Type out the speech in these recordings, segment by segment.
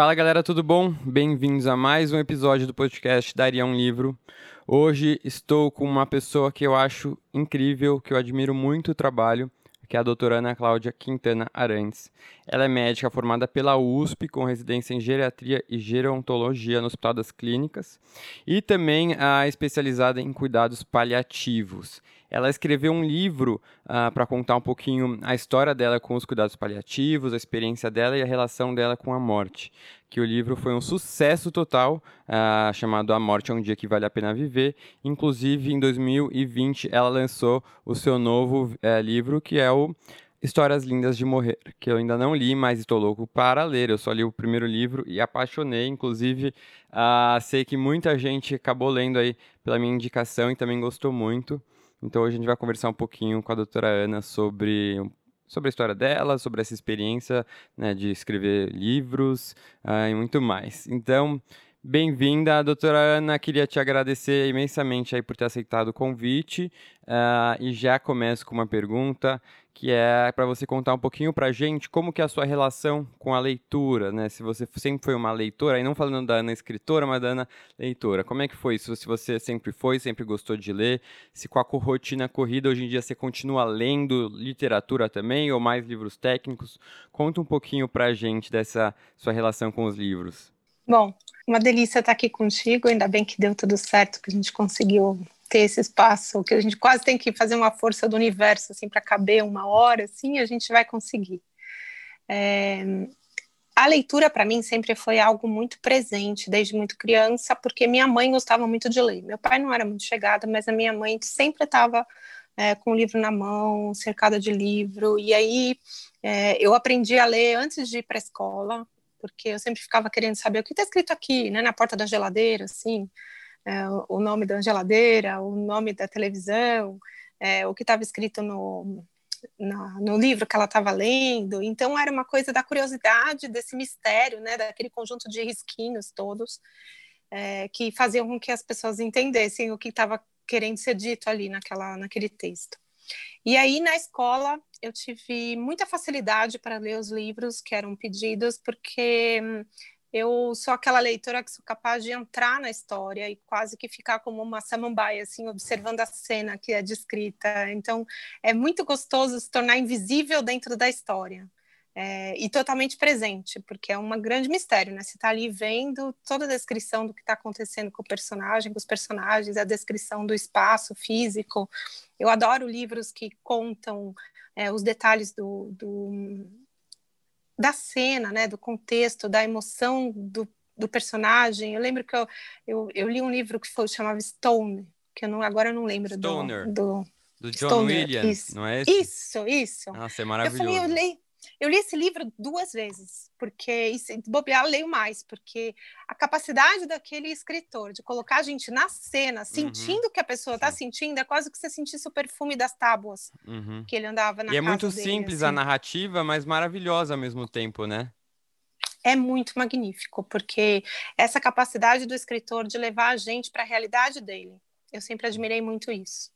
Fala galera, tudo bom? Bem-vindos a mais um episódio do podcast Daria um Livro. Hoje estou com uma pessoa que eu acho incrível, que eu admiro muito o trabalho, que é a doutora Ana Cláudia Quintana Arantes. Ela é médica formada pela USP, com residência em geriatria e gerontologia no Hospital das Clínicas, e também a especializada em cuidados paliativos. Ela escreveu um livro uh, ah, para contar um pouquinho a história dela com os cuidados paliativos, a experiência dela e a relação dela com a morte. Que o livro foi um sucesso total, uh, chamado A Morte é um Dia que Vale a Pena Viver. Inclusive, em 2020, ela lançou o seu novo uh, livro, que é o Histórias Lindas de Morrer, que eu ainda não li, mas estou louco para ler. Eu só li o primeiro livro e apaixonei. Inclusive, uh, sei que muita gente acabou lendo aí pela minha indicação e também gostou muito. Então hoje a gente vai conversar um pouquinho com a doutora Ana sobre, sobre a história dela, sobre essa experiência né, de escrever livros uh, e muito mais. Então, bem-vinda, doutora Ana. Queria te agradecer imensamente aí por ter aceitado o convite. Uh, e já começo com uma pergunta que é para você contar um pouquinho para gente como que é a sua relação com a leitura, né? Se você sempre foi uma leitora, e não falando da Ana escritora, mas da Ana leitora. Como é que foi isso? Se você sempre foi, sempre gostou de ler, se com a rotina corrida hoje em dia você continua lendo literatura também ou mais livros técnicos? Conta um pouquinho para gente dessa sua relação com os livros. Bom, uma delícia estar aqui contigo, ainda bem que deu tudo certo, que a gente conseguiu ter esse espaço, que a gente quase tem que fazer uma força do universo assim para caber uma hora, assim, a gente vai conseguir. É, a leitura para mim sempre foi algo muito presente desde muito criança, porque minha mãe gostava muito de ler. Meu pai não era muito chegada, mas a minha mãe sempre estava é, com o livro na mão, cercada de livro. E aí é, eu aprendi a ler antes de ir para a escola, porque eu sempre ficava querendo saber o que está escrito aqui, né, na porta da geladeira, assim é, o nome da geladeira, o nome da televisão, é, o que estava escrito no, no, no, livro que ela estava lendo. Então, era uma coisa da curiosidade, desse mistério, né, daquele conjunto de risquinhos todos, é, que faziam com que as pessoas entendessem o que estava querendo ser dito ali naquela, naquele texto. E aí, na escola, eu tive muita facilidade para ler os livros que eram pedidos, porque eu sou aquela leitora que sou capaz de entrar na história e quase que ficar como uma samambaia, assim, observando a cena que é descrita. Então, é muito gostoso se tornar invisível dentro da história. É, e totalmente presente, porque é um grande mistério, né? Você está ali vendo toda a descrição do que está acontecendo com o personagem, com os personagens, a descrição do espaço físico. Eu adoro livros que contam é, os detalhes do, do da cena, né, do contexto, da emoção do, do personagem. Eu lembro que eu, eu, eu, li um livro que foi, chamava Stone, que eu não, agora eu não lembro Stoner. do... do do John Stoner, Williams, isso. não é esse? Isso, isso. Nossa, é maravilhoso. Eu falei, eu li, eu li esse livro duas vezes, porque, se bobear, leio mais, porque a capacidade daquele escritor de colocar a gente na cena, uhum. sentindo o uhum. que a pessoa está sentindo, é quase que você sentisse o perfume das tábuas uhum. que ele andava na E é muito dele, simples assim. a narrativa, mas maravilhosa ao mesmo tempo, né? É muito magnífico, porque essa capacidade do escritor de levar a gente para a realidade dele, eu sempre admirei muito isso.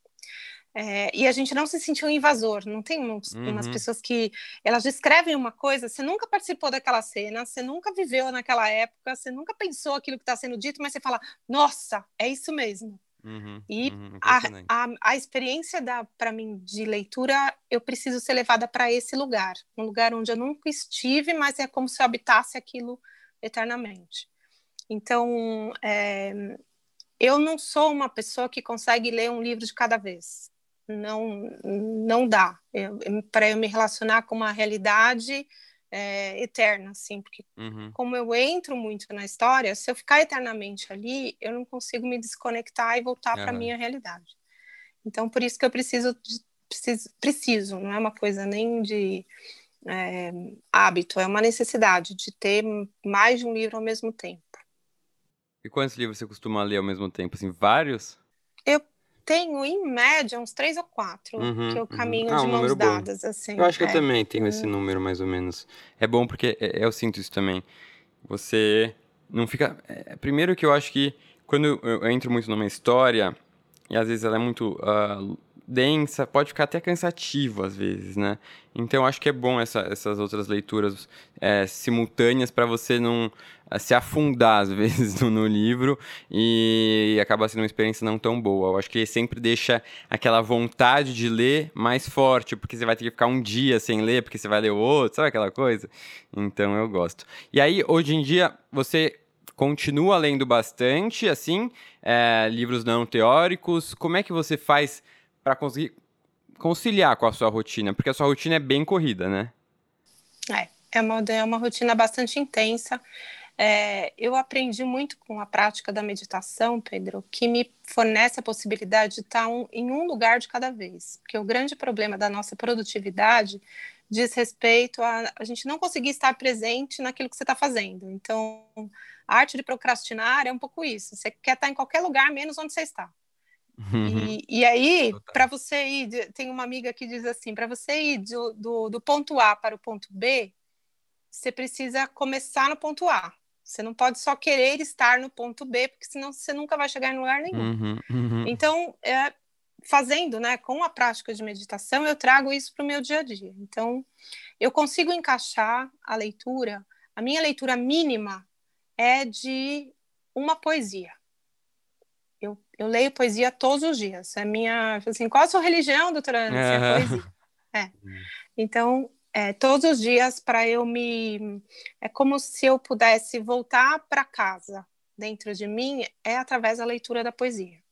É, e a gente não se sentiu invasor. Não tem uns, uhum. umas pessoas que elas descrevem uma coisa, você nunca participou daquela cena, você nunca viveu naquela época, você nunca pensou aquilo que está sendo dito, mas você fala, nossa, é isso mesmo. Uhum, e uhum, a, a, a, experiência para mim de leitura, eu preciso ser levada para esse lugar, um lugar onde eu nunca estive, mas é como se eu habitasse aquilo eternamente. Então, é, eu não sou uma pessoa que consegue ler um livro de cada vez não não dá para eu me relacionar com uma realidade é, eterna, assim, porque uhum. como eu entro muito na história, se eu ficar eternamente ali, eu não consigo me desconectar e voltar para minha realidade. Então, por isso que eu preciso, preciso, preciso, não é uma coisa nem de é, hábito, é uma necessidade de ter mais de um livro ao mesmo tempo. E quantos livros você costuma ler ao mesmo tempo? Assim, vários? Eu tenho, em média, uns três ou quatro, uhum, que eu uhum. caminho uhum. ah, de um mãos dadas, bom. assim. Eu acho que é. eu também tenho esse uhum. número, mais ou menos. É bom porque é, eu sinto isso também. Você não fica... É, primeiro que eu acho que quando eu entro muito numa história, e às vezes ela é muito uh, densa, pode ficar até cansativo às vezes, né? Então acho que é bom essa, essas outras leituras é, simultâneas para você não é, se afundar às vezes no, no, livro e acaba sendo uma experiência não tão boa. Eu acho que sempre deixa aquela vontade de ler mais forte, porque você vai ter que ficar um dia sem ler, porque você vai ler o outro, sabe aquela coisa? Então eu gosto. E aí, hoje em dia, você continua lendo bastante, assim, é, livros não teóricos. Como é que você faz para conseguir conciliar com a sua rotina? Porque a sua rotina é bem corrida, né? É, é uma, é uma rotina bastante intensa. É, eu aprendi muito com a prática da meditação, Pedro, que me fornece a possibilidade de estar um, em um lugar de cada vez. Porque o grande problema da nossa produtividade diz respeito a a gente não conseguir estar presente naquilo que você está fazendo. Então, a arte de procrastinar é um pouco isso. Você quer estar em qualquer lugar, menos onde você está. Uhum. E, e, aí, para você ir, tem uma amiga que diz assim: para você ir do, do, do, ponto A para o ponto B, você precisa começar no ponto A. Você não pode só querer estar no ponto B, porque senão você nunca vai chegar em lugar nenhum. Uhum, uhum. Então, é, fazendo, né, com a prática de meditação, eu trago isso para o meu dia a dia. Então, eu consigo encaixar a leitura. A minha leitura mínima é de uma poesia eu, eu leio poesia todos os dias. É minha, assim, qual a sua religião, doutora Ana? É poesia. É. Então, é, todos os dias para eu me. É como se eu pudesse voltar para casa dentro de mim, é através da leitura da poesia.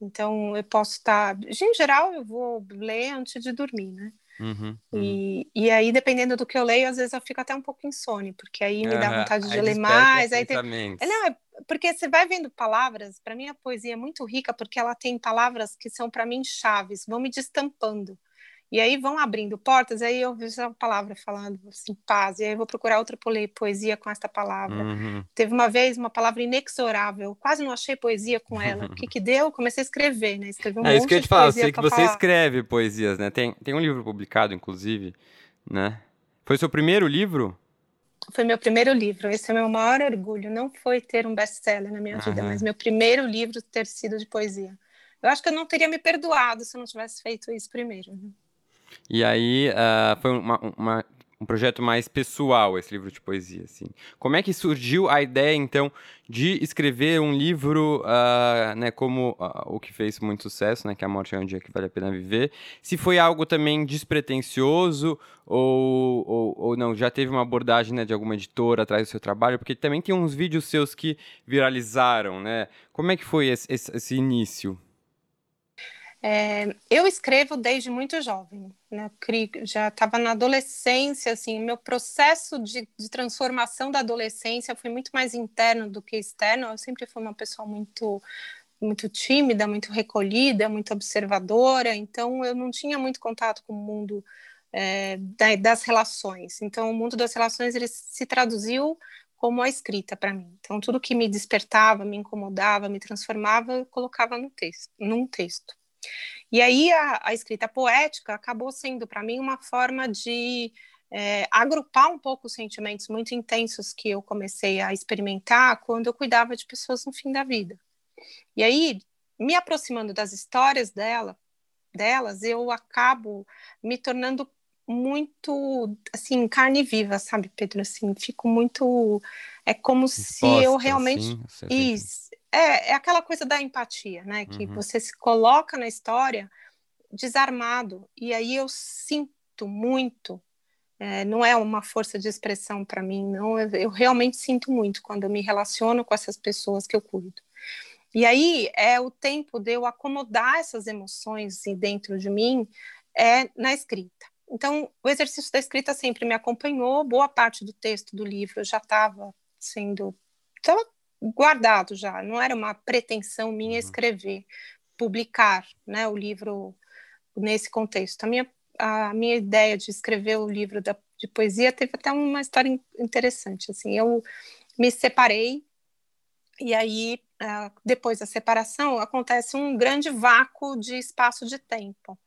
Então, eu posso estar. Em geral, eu vou ler antes de dormir, né? Uhum, uhum. E, e aí, dependendo do que eu leio, às vezes eu fico até um pouco insone, porque aí me dá vontade de ler mais. Aí tem... É, não, é porque você vai vendo palavras, para mim a poesia é muito rica, porque ela tem palavras que são para mim chaves, vão me destampando. E aí vão abrindo portas, aí eu vejo a palavra falando assim, paz, e aí eu vou procurar outra poesia com esta palavra. Uhum. Teve uma vez uma palavra inexorável, quase não achei poesia com ela. O que que deu? Comecei a escrever, né? Escrevi um é isso que eu te falo, sei que você falar. escreve poesias, né? Tem, tem um livro publicado, inclusive, né? Foi seu primeiro livro? Foi meu primeiro livro. Esse é meu maior orgulho. Não foi ter um best-seller na minha uhum. vida, mas meu primeiro livro ter sido de poesia. Eu acho que eu não teria me perdoado se eu não tivesse feito isso primeiro. Né? E aí uh, foi uma, uma, um projeto mais pessoal esse livro de poesia, assim. Como é que surgiu a ideia, então, de escrever um livro, uh, né, como uh, o que fez muito sucesso, né, que A Morte é um Dia que Vale a Pena Viver? Se foi algo também despretensioso ou, ou, ou não, já teve uma abordagem, né, de alguma editora atrás do seu trabalho? Porque também tem uns vídeos seus que viralizaram, né? Como é que foi esse, esse, esse início? É, eu escrevo desde muito jovem, né? já estava na adolescência, assim, meu processo de, de, transformação da adolescência foi muito mais interno do que externo. Eu sempre fui uma pessoa muito muito tímida, muito recolhida, muito observadora, então eu não tinha muito contato com o mundo é, das relações. Então, o mundo das relações ele se traduziu como a escrita para mim. Então, tudo que me despertava, me incomodava, me transformava, eu colocava no texto, num texto. E aí a, a escrita poética acabou sendo para mim uma forma de é, agrupar um pouco os sentimentos muito intensos que eu comecei a experimentar quando eu cuidava de pessoas no fim da vida. E aí, me aproximando das histórias dela, delas, eu acabo me tornando muito assim carne viva, sabe, Pedro? Assim, fico muito é como se eu realmente assim, isso é, é aquela coisa da empatia, né? Que uhum. você se coloca na história desarmado e aí eu sinto muito. É, não é uma força de expressão para mim, não. Eu, eu realmente sinto muito quando eu me relaciono com essas pessoas que eu cuido. E aí é o tempo de eu acomodar essas emoções dentro de mim é na escrita. Então, o exercício da escrita sempre me acompanhou, boa parte do texto do livro já estava sendo estava guardado já, não era uma pretensão minha uhum. escrever, publicar, né, o livro nesse contexto. A minha a minha ideia de escrever o livro da, de poesia teve até uma história interessante, assim, eu me separei E aí, depois da separação, acontece um grande vácuo de espaço de tempo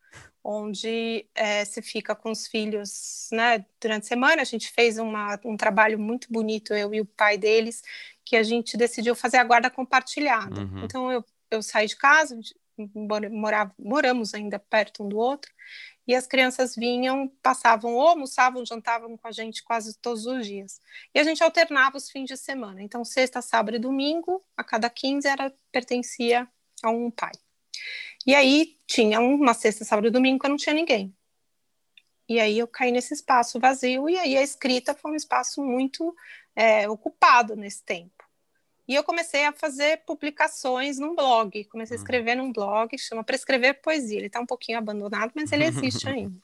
onde é, se fica com os filhos né, durante a semana. A gente fez uma, um trabalho muito bonito, eu e o pai deles, que a gente decidiu fazer a guarda compartilhada. Uhum. Então eu, eu saí de casa, morava, moramos ainda perto um do outro, e as crianças vinham, passavam ou almoçavam, jantavam com a gente quase todos os dias. E a gente alternava os fins de semana. Então, sexta, sábado e domingo, a cada 15 era pertencia a um pai. E aí tinha uma sexta, sábado e domingo que eu não tinha ninguém. E aí eu caí nesse espaço vazio, e aí a escrita foi um espaço muito é, ocupado nesse tempo. E eu comecei a fazer publicações num blog, comecei a uhum. escrever num blog, chama Prescrever Poesia. Ele está um pouquinho abandonado, mas ele existe ainda.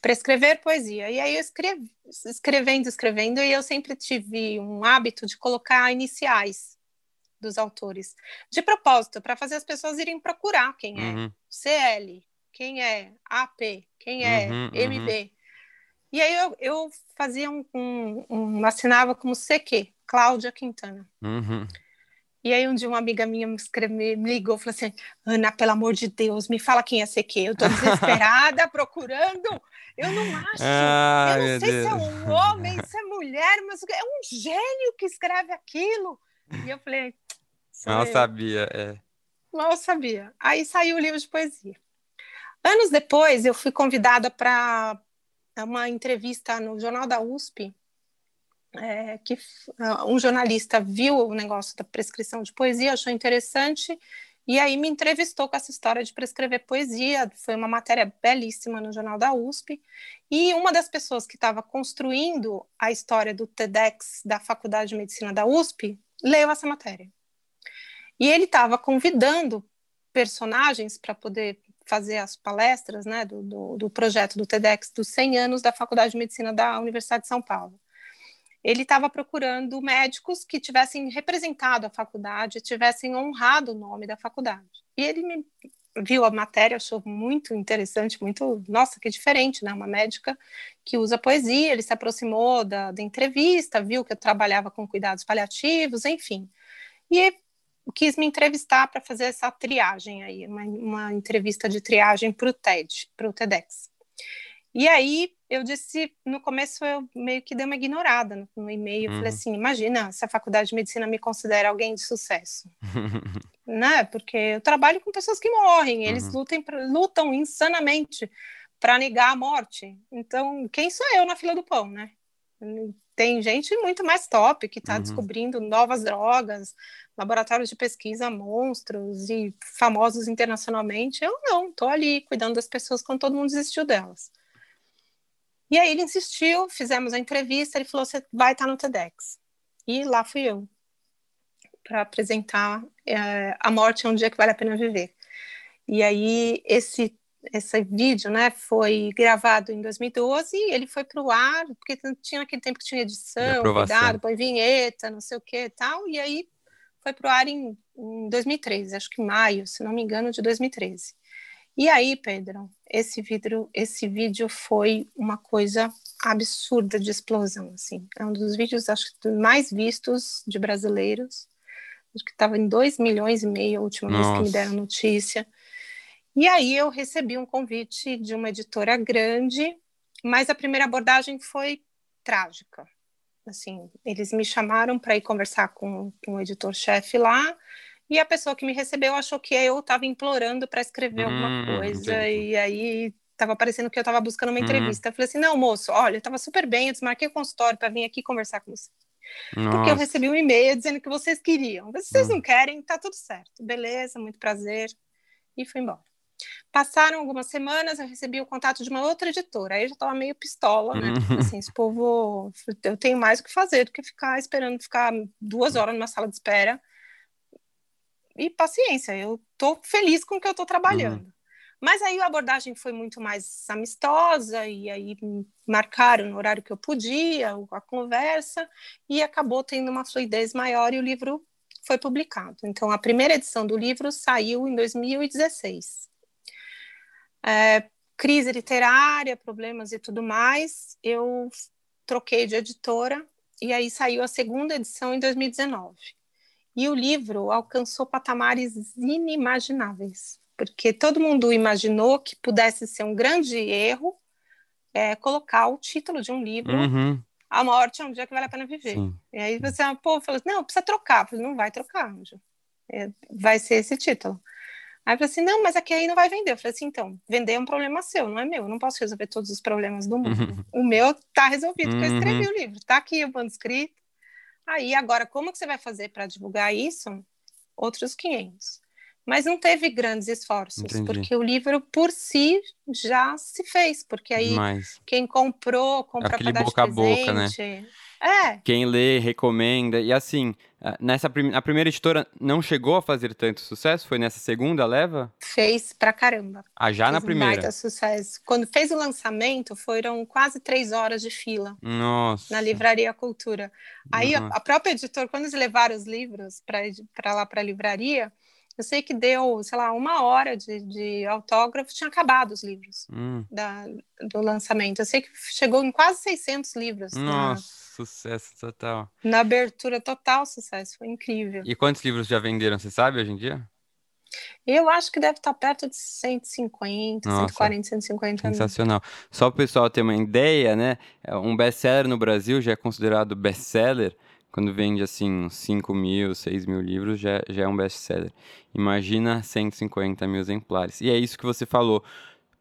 Prescrever poesia. E aí eu escrevi, escrevendo, escrevendo, e eu sempre tive um hábito de colocar iniciais dos autores. De propósito, para fazer as pessoas irem procurar quem é uhum. CL, quem é AP, quem é uhum, MB. Uhum. E aí eu, eu fazia um, um, um, assinava como CQ, Cláudia Quintana. Uhum. E aí um dia uma amiga minha me, escreve, me ligou e falou assim, Ana, pelo amor de Deus, me fala quem é CQ. Eu tô desesperada procurando, eu não acho. Ah, eu não sei Deus. se é um homem, se é mulher, mas é um gênio que escreve aquilo. E eu falei, Mal sabia, é. Mal sabia. Aí saiu o livro de poesia. Anos depois, eu fui convidada para uma entrevista no Jornal da USP, é, que uh, um jornalista viu o negócio da prescrição de poesia, achou interessante, e aí me entrevistou com essa história de prescrever poesia. Foi uma matéria belíssima no Jornal da USP. E uma das pessoas que estava construindo a história do TEDx da Faculdade de Medicina da USP leu essa matéria. E ele estava convidando personagens para poder fazer as palestras né, do, do, do, projeto do TEDx dos 100 anos da Faculdade de Medicina da Universidade de São Paulo. Ele estava procurando médicos que tivessem representado a faculdade, tivessem honrado o nome da faculdade. E ele me viu a matéria, achou muito interessante, muito, nossa, que diferente, né? Uma médica que usa poesia, ele se aproximou da, da entrevista, viu que eu trabalhava com cuidados paliativos, enfim. E quis me entrevistar para fazer essa triagem aí, uma, uma entrevista de triagem para o TED, para o TEDx. E aí eu disse, no começo eu meio que dei uma ignorada no, no e-mail, uhum. falei assim, imagina se a faculdade de medicina me considera alguém de sucesso, né? Porque eu trabalho com pessoas que morrem, eles uhum. lutam, lutam insanamente para negar a morte. Então, quem sou eu na fila do pão, né? Tem gente muito mais top que está uhum. descobrindo novas drogas, laboratórios de pesquisa monstros e famosos internacionalmente. Eu não, estou ali cuidando das pessoas quando todo mundo desistiu delas. E aí ele insistiu, fizemos a entrevista, ele falou: você vai estar no TEDx. E lá fui eu, para apresentar é, A Morte é um Dia que Vale a Pena Viver. E aí esse esse vídeo, né, foi gravado em 2012 e ele foi para o ar, porque tinha aquele tempo que tinha edição, cuidado, põe vinheta, não sei o que e tal, e aí foi para o ar em, em 2013, acho que maio, se não me engano, de 2013. E aí, Pedro, esse vídeo, esse vídeo foi uma coisa absurda de explosão, assim. É um dos vídeos, acho que mais vistos de brasileiros. Acho que estava em 2 milhões e meio a última Nossa. vez que me deram notícia. E aí eu recebi um convite de uma editora grande, mas a primeira abordagem foi trágica assim, eles me chamaram para ir conversar com, com o editor-chefe lá, e a pessoa que me recebeu achou que eu estava implorando para escrever hum, alguma coisa, entendi. e aí estava parecendo que eu estava buscando uma uhum. entrevista. Eu falei assim: não, moço, olha, estava super bem, eu desmarquei o consultório para vir aqui conversar com você. Nossa. Porque eu recebi um e-mail dizendo que vocês queriam. Vocês uhum. não querem, tá tudo certo. Beleza, muito prazer. E fui embora. Passaram algumas semanas, eu recebi o contato de uma outra editora. Aí eu já estava meio pistola, né? Uhum. Assim, esse povo, eu tenho mais o que fazer do que ficar esperando ficar duas horas numa sala de espera. E paciência, eu estou feliz com o que eu estou trabalhando. Uhum. Mas aí a abordagem foi muito mais amistosa, e aí marcaram no horário que eu podia, a conversa, e acabou tendo uma fluidez maior e o livro foi publicado. Então, a primeira edição do livro saiu em 2016 é, crise literária, problemas e tudo mais, eu troquei de editora e aí saiu a segunda edição em 2019. E o livro alcançou patamares inimagináveis, porque todo mundo imaginou que pudesse ser um grande erro é, colocar o título de um livro uhum. A morte é um dia que vale a pena viver. Sim. E aí você, pô, falou, não, precisa trocar. Eu falei, não vai trocar, Anjo. É, vai ser esse título. Aí eu falei assim, não, mas aqui aí não vai vender. Eu falei assim, então, vender é um problema seu, não é meu. Eu não posso resolver todos os problemas do mundo. Uhum. O meu tá resolvido, porque eu escrevi uhum. o livro. Tá aqui o manuscrito. Aí, agora, como que você vai fazer para divulgar isso? Outros 500 mas não teve grandes esforços, Entendi. porque o livro por si já se fez, porque aí mas... quem comprou, compra para dar boca presente. a boca, né? É. Quem lê, recomenda. E assim, nessa prim a primeira editora não chegou a fazer tanto sucesso? Foi nessa segunda leva? Fez pra caramba. Ah, já fez na primeira? Baita sucesso. Quando fez o lançamento, foram quase três horas de fila. Nossa. Na Livraria Cultura. Aí a, a própria editora, quando eles levaram os livros para lá para a livraria, eu sei que deu, sei lá, uma hora de, de autógrafo, tinha acabado os livros hum. da, do lançamento. Eu sei que chegou em quase 600 livros. Nossa, na, sucesso total. Na abertura, total sucesso, foi incrível. E quantos livros já venderam, você sabe, hoje em dia? Eu acho que deve estar perto de 150, Nossa, 140, 150 Sensacional. Mil. Só para o pessoal ter uma ideia, né? Um best-seller no Brasil já é considerado best-seller quando vende assim 5 mil, 6 mil livros, já, já é um best-seller. Imagina 150 mil exemplares. E é isso que você falou.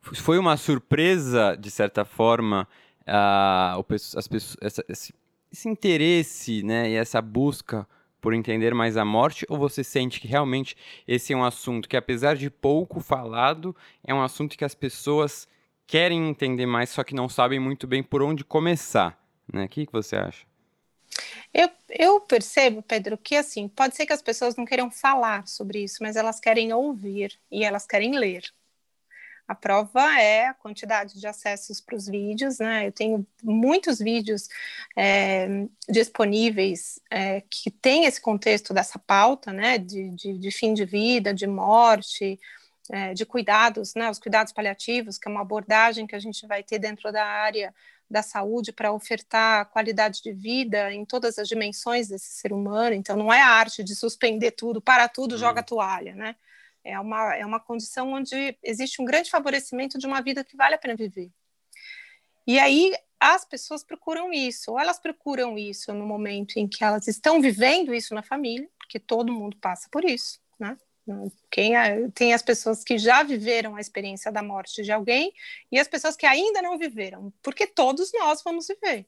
Foi uma surpresa, de certa forma, uh, as pessoas, essa, esse, esse interesse né, e essa busca por entender mais a morte? Ou você sente que realmente esse é um assunto que, apesar de pouco falado, é um assunto que as pessoas querem entender mais, só que não sabem muito bem por onde começar? Né? O que, que você acha? Eu, eu percebo, Pedro, que assim, pode ser que as pessoas não queiram falar sobre isso, mas elas querem ouvir e elas querem ler. A prova é a quantidade de acessos para os vídeos, né? Eu tenho muitos vídeos é, disponíveis é, que tem esse contexto dessa pauta, né? De, de, de fim de vida, de morte, é, de cuidados, né? Os cuidados paliativos, que é uma abordagem que a gente vai ter dentro da área da saúde para ofertar qualidade de vida em todas as dimensões desse ser humano. Então, não é a arte de suspender tudo, para tudo, joga a toalha, né? É uma, é uma condição onde existe um grande favorecimento de uma vida que vale a pena viver. E aí as pessoas procuram isso, ou elas procuram isso no momento em que elas estão vivendo isso na família, porque todo mundo passa por isso? Quem é, tem as pessoas que já viveram a experiência da morte de alguém e as pessoas que ainda não viveram, porque todos nós vamos viver.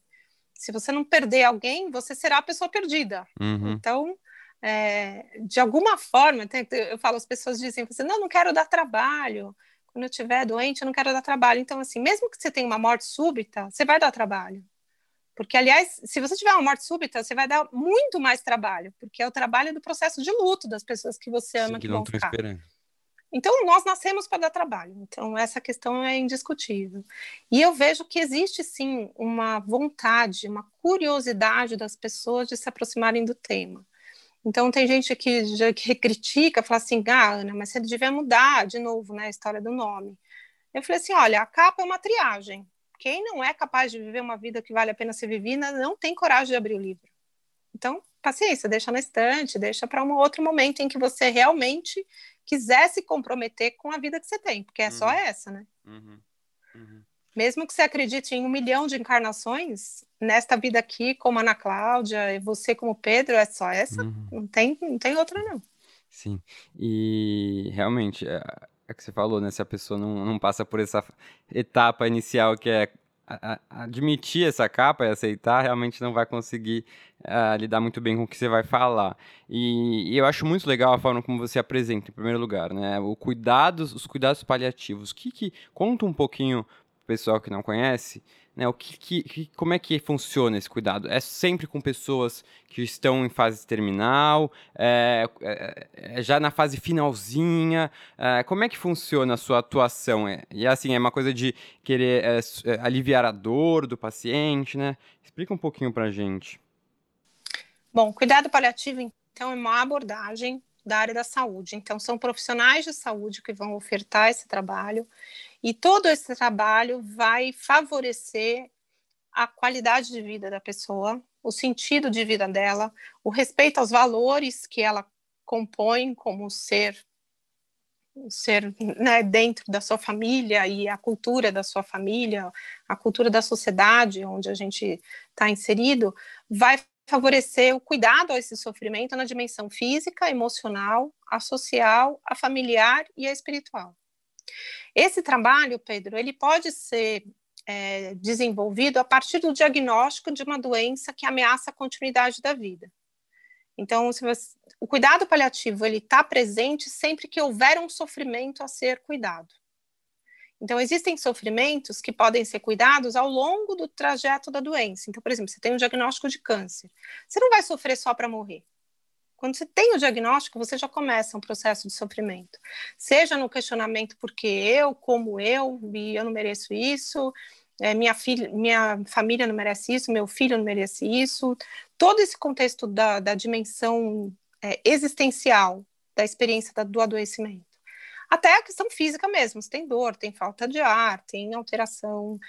Se você não perder alguém, você será a pessoa perdida. Uhum. Então, é, de alguma forma, eu falo, as pessoas dizem, você não, não quero dar trabalho. Quando eu estiver doente, eu não quero dar trabalho. Então, assim, mesmo que você tenha uma morte súbita, você vai dar trabalho. Porque, aliás, se você tiver uma morte súbita, você vai dar muito mais trabalho, porque é o trabalho do processo de luto das pessoas que você ama Sim, que, que vão ficar. Esperando. Então, nós nascemos para dar trabalho. Então, essa questão é indiscutível. E eu vejo que existe, sim, uma vontade, uma curiosidade das pessoas de se aproximarem do tema. Então, tem gente que, já, que critica, fala assim, ah, Ana, mas você devia mudar de novo né, a história do nome. Eu falei assim, olha, a capa é uma triagem quem não é capaz de viver uma vida que vale a pena ser vivida não tem coragem de abrir o livro. Então, paciência, deixa na estante, deixa para um outro momento em que você realmente quiser se comprometer com a vida que você tem, porque é uhum. só essa, né? Uhum. Uhum. Mesmo que você acredite em um milhão de encarnações, nesta vida aqui, como Ana Cláudia, e você como Pedro, é só essa, uhum. não, tem, não tem outra, não. Sim, e realmente, é, é que você falou, né? Se a pessoa não, não passa por essa etapa inicial que é admitir essa capa e aceitar, realmente não vai conseguir uh, lidar muito bem com o que você vai falar. E, e, eu acho muito legal a forma como você apresenta, em primeiro lugar, né? O cuidados, os cuidados paliativos. Que, que conta um pouquinho pro pessoal que não conhece né, o que, que, como é que funciona esse cuidado? É sempre com pessoas que estão em fase terminal, é, é, é já na fase finalzinha? É, como é que funciona a sua atuação? É, e assim, é uma coisa de querer é, é, aliviar a dor do paciente, né? Explica um pouquinho para gente. Bom, cuidado paliativo, então, é uma abordagem da área da saúde. Então, são profissionais de saúde que vão ofertar esse trabalho e todo esse trabalho vai favorecer a qualidade de vida da pessoa o sentido de vida dela, o respeito aos valores que ela compõe como ser ser né, dentro da sua família e a cultura da sua família, a cultura da sociedade onde a gente está inserido, vai favorecer o cuidado a esse sofrimento na dimensão física, emocional, a social, a familiar e a espiritual. Esse trabalho, Pedro, ele pode ser é, desenvolvido a partir do diagnóstico de uma doença que ameaça a continuidade da vida. Então, você, o cuidado paliativo ele está presente sempre que houver um sofrimento a ser cuidado. Então, existem sofrimentos que podem ser cuidados ao longo do trajeto da doença. Então, por exemplo, você tem um diagnóstico de câncer. Você não vai sofrer só para morrer. Quando você tem o diagnóstico, você já começa um processo de sofrimento. Seja no questionamento porque eu, como eu, e eu não mereço isso, é, minha, filha, minha família não merece isso, meu filho não merece isso. Todo esse contexto da, da dimensão é, existencial da experiência da, do adoecimento. Até a questão física mesmo, você tem dor, tem falta de ar, tem alteração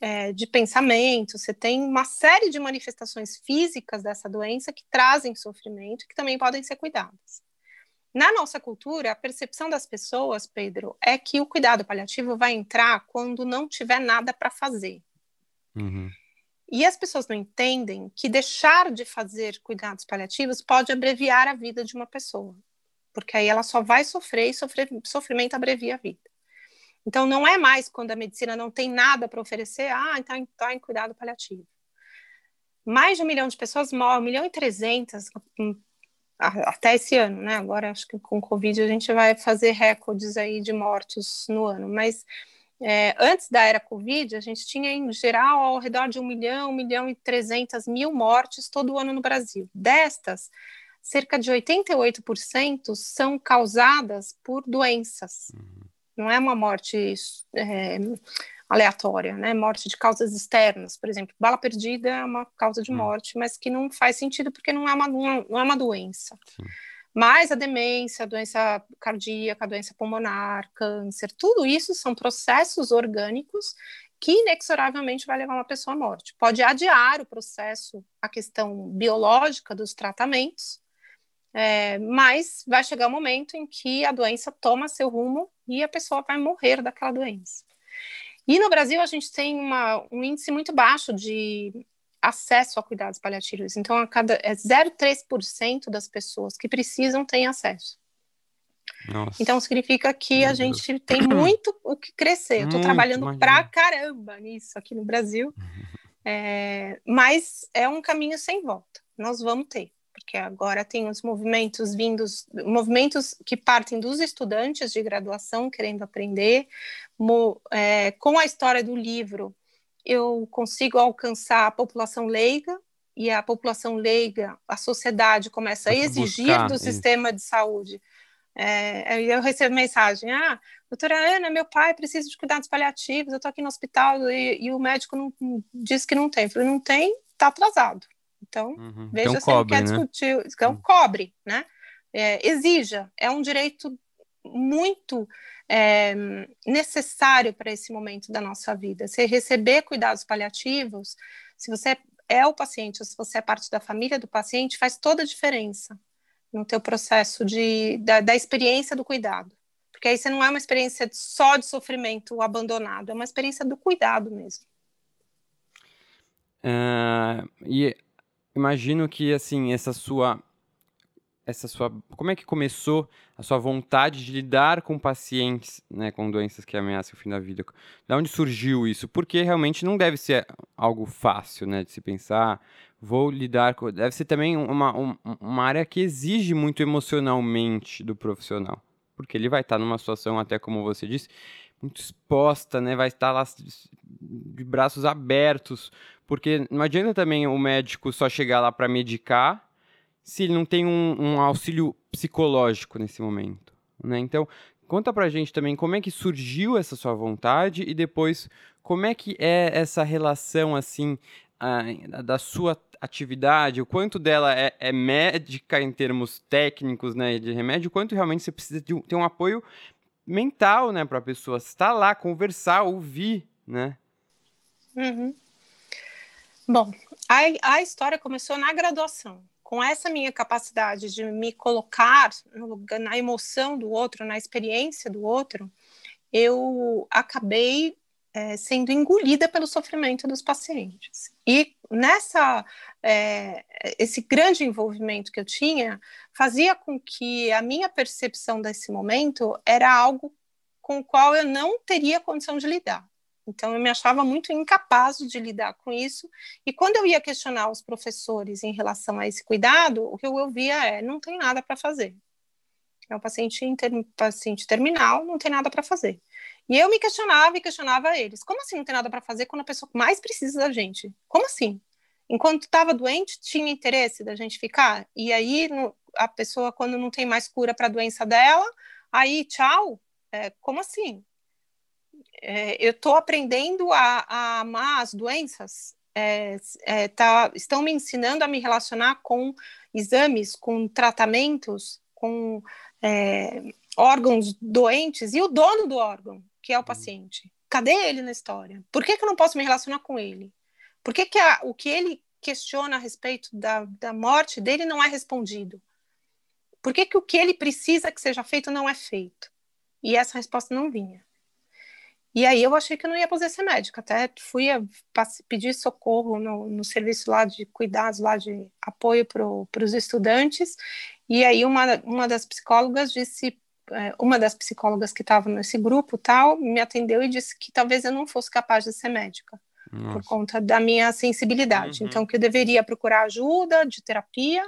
é, de pensamento, você tem uma série de manifestações físicas dessa doença que trazem sofrimento que também podem ser cuidadas. Na nossa cultura, a percepção das pessoas, Pedro, é que o cuidado paliativo vai entrar quando não tiver nada para fazer. Uhum. E as pessoas não entendem que deixar de fazer cuidados paliativos pode abreviar a vida de uma pessoa, porque aí ela só vai sofrer e sofrer, sofrimento abrevia a vida. Então, não é mais quando a medicina não tem nada para oferecer, ah, então está em cuidado paliativo. Mais de um milhão de pessoas morrem, um milhão e trezentas hum, até esse ano, né? Agora acho que com o Covid a gente vai fazer recordes aí de mortos no ano, mas é, antes da era Covid, a gente tinha em geral ao redor de um milhão, um milhão e trezentas mil mortes todo ano no Brasil. Destas, cerca de 88% são causadas por doenças. Uhum não é uma morte é, aleatória, né? Morte de causas externas, por exemplo, bala perdida é uma causa de hum. morte, mas que não faz sentido porque não é uma, não é uma doença. Sim. Mas a demência, a doença cardíaca, a doença pulmonar, câncer, tudo isso são processos orgânicos que inexoravelmente vai levar uma pessoa à morte. Pode adiar o processo, a questão biológica dos tratamentos, é, mas vai chegar o um momento em que a doença toma seu rumo e a pessoa vai morrer daquela doença. E no Brasil a gente tem uma, um índice muito baixo de acesso a cuidados paliativos. Então, a cada é 0,3% das pessoas que precisam têm acesso. Nossa. Então significa que Meu a Deus. gente tem muito o que crescer. Eu estou trabalhando imagina. pra caramba nisso aqui no Brasil, é, mas é um caminho sem volta. Nós vamos ter porque agora tem os movimentos vindos, movimentos que partem dos estudantes de graduação querendo aprender. Mo, é, com a história do livro, eu consigo alcançar a população leiga, e a população leiga, a sociedade começa a exigir buscar, do isso. sistema de saúde. É, eu recebo mensagem: ah, doutora Ana, meu pai precisa de cuidados paliativos, eu estou aqui no hospital e, e o médico não, diz que não tem. Eu falei: não tem, está atrasado. Então, uhum. veja então, se cobre, ele quer né? discutir. Então, uhum. cobre, né? É, exija. É um direito muito é, necessário para esse momento da nossa vida. Se receber cuidados paliativos, se você é o paciente ou se você é parte da família do paciente, faz toda a diferença no teu processo de, da, da experiência do cuidado. Porque aí você não é uma experiência só de sofrimento abandonado, é uma experiência do cuidado mesmo. Uh, e imagino que assim essa sua essa sua como é que começou a sua vontade de lidar com pacientes né com doenças que ameaçam o fim da vida? Da onde surgiu isso? Porque realmente não deve ser algo fácil né de se pensar. Vou lidar com deve ser também uma, uma área que exige muito emocionalmente do profissional porque ele vai estar numa situação até como você disse muito exposta né vai estar lá de braços abertos porque não adianta também o médico só chegar lá para medicar se ele não tem um, um, auxílio psicológico nesse momento. Né? Então, conta pra gente também como é que surgiu essa sua vontade e depois como é que é essa relação assim a, da sua atividade, o quanto dela é, é, médica em termos técnicos, né, de remédio, o quanto realmente você precisa de um, ter um apoio mental, né, para a pessoa estar lá, conversar, ouvir, né? Uhum. Bom, a, a história começou na graduação. Com essa minha capacidade de me colocar no, na emoção do outro, na experiência do outro, eu acabei é, sendo engolida pelo sofrimento dos pacientes. E nessa é, esse grande envolvimento que eu tinha fazia com que a minha percepção desse momento era algo com o qual eu não teria condição de lidar. Então eu me achava muito incapaz de lidar com isso. E quando eu ia questionar os professores em relação a esse cuidado, o que eu ouvia é: não tem nada para fazer. É um paciente, inter... paciente terminal, não tem nada para fazer. E eu me questionava e questionava eles: como assim não tem nada para fazer quando a pessoa mais precisa da gente? Como assim? Enquanto estava doente, tinha interesse da gente ficar? E aí a pessoa, quando não tem mais cura para a doença dela, aí tchau? É, como assim? É, eu estou aprendendo a, a, amar as doenças? É, é, tá, estão me ensinando a me relacionar com exames, com tratamentos, com é, órgãos doentes e o dono do órgão, que é o uhum. paciente. Cadê ele na história? Por que, que eu não posso me relacionar com ele? Por que, que a, o que ele questiona a respeito da, da morte dele não é respondido? Por que, que o que ele precisa que seja feito não é feito? E essa resposta não vinha. E aí eu achei que eu não ia poder ser médica, até fui a, pedir socorro no, no, serviço lá de cuidados, lá de apoio para os estudantes, e aí uma, uma das psicólogas disse, é, uma das psicólogas que estava nesse grupo tal, me atendeu e disse que talvez eu não fosse capaz de ser médica, Nossa. por conta da minha sensibilidade, uhum. então que eu deveria procurar ajuda de terapia,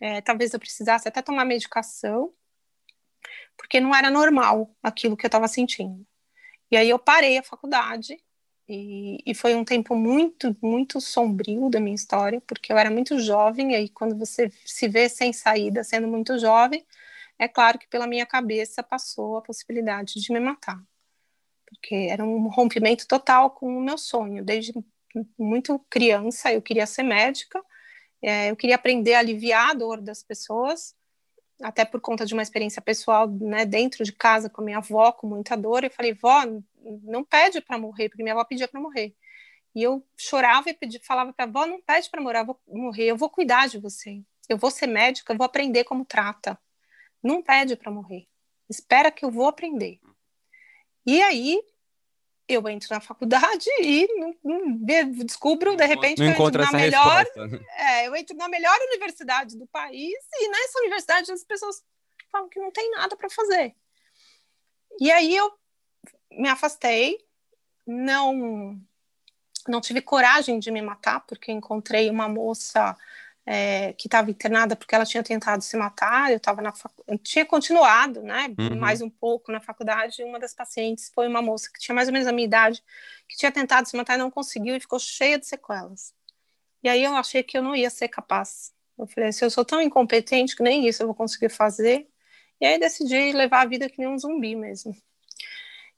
é, talvez eu precisasse até tomar medicação, porque não era normal aquilo que eu estava sentindo. E aí eu parei a faculdade e, e, foi um tempo muito, muito sombrio da minha história, porque eu era muito jovem, e aí quando você se vê sem saída, sendo muito jovem, é claro que pela minha cabeça passou a possibilidade de me matar. Porque era um rompimento total com o meu sonho. Desde muito criança eu queria ser médica, é, eu queria aprender a aliviar a dor das pessoas, até por conta de uma experiência pessoal, né, dentro de casa com a minha avó, com muita dor, eu falei, vó, não pede para morrer, porque minha avó pedia para morrer. E eu chorava e pedi, falava para a avó, não pede para morrer, eu vou morrer, eu vou cuidar de você. Eu vou ser médica, eu vou aprender como trata. Não pede para morrer. Espera que eu vou aprender. E aí eu entro na faculdade e não, não, descubro, de repente, não que eu entro na melhor. É, eu entro na melhor universidade do país e nessa universidade as pessoas falam que não tem nada para fazer. E aí eu me afastei, não não tive coragem de me matar, porque encontrei uma moça é, que estava internada porque ela tinha tentado se matar, eu estava na fac... eu tinha continuado, né, uhum. mais um pouco na faculdade, e uma das pacientes foi uma moça que tinha mais ou menos a minha idade, que tinha tentado se matar e não conseguiu e ficou cheia de sequelas. E aí eu achei que eu não ia ser capaz. Eu falei, se eu sou tão incompetente que nem isso eu vou conseguir fazer, e aí decidi levar a vida que nem um zumbi mesmo.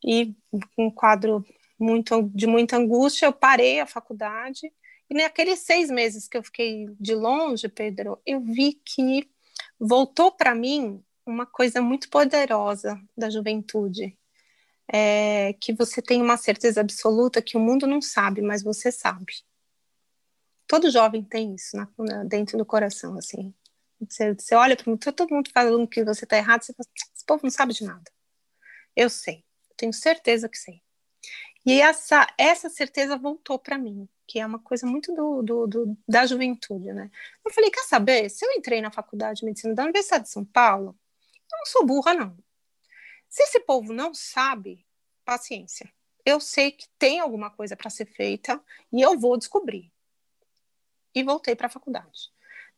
E um quadro muito de muita angústia, eu parei a faculdade e naqueles seis meses que eu fiquei de longe, Pedro, eu vi que voltou para mim uma coisa muito poderosa da juventude. É que você tem uma certeza absoluta que o mundo não sabe, mas você sabe. Todo jovem tem isso na, na, dentro do coração, assim. Você, você olha para todo mundo falando que você está errado, você fala, esse povo não sabe de nada. Eu sei, tenho certeza que sei. E essa, essa certeza voltou para mim que é uma coisa muito do, do, do, da juventude, né? Eu falei, quer saber? Se eu entrei na faculdade de medicina da Universidade de São Paulo, eu não sou burra, não. Se esse povo não sabe, paciência. Eu sei que tem alguma coisa para ser feita e eu vou descobrir. E voltei para a faculdade.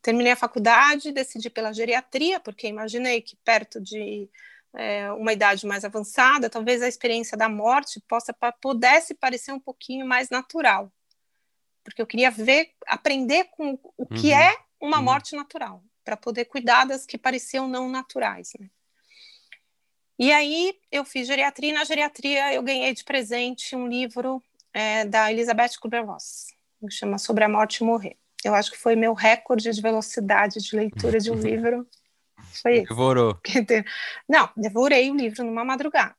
Terminei a faculdade, decidi pela geriatria, porque imaginei que perto de é, uma idade mais avançada, talvez a experiência da morte possa pudesse parecer um pouquinho mais natural porque eu queria ver, aprender com o que uhum. é uma uhum. morte natural, para poder cuidar das que pareciam não naturais, né? E aí eu fiz geriatria, e na geriatria eu ganhei de presente um livro é, da Elizabeth Kubler-Ross, que chama Sobre a Morte e Morrer. Eu acho que foi meu recorde de velocidade de leitura de um livro. Foi esse. Devorou. Não, devorei o livro numa madrugada.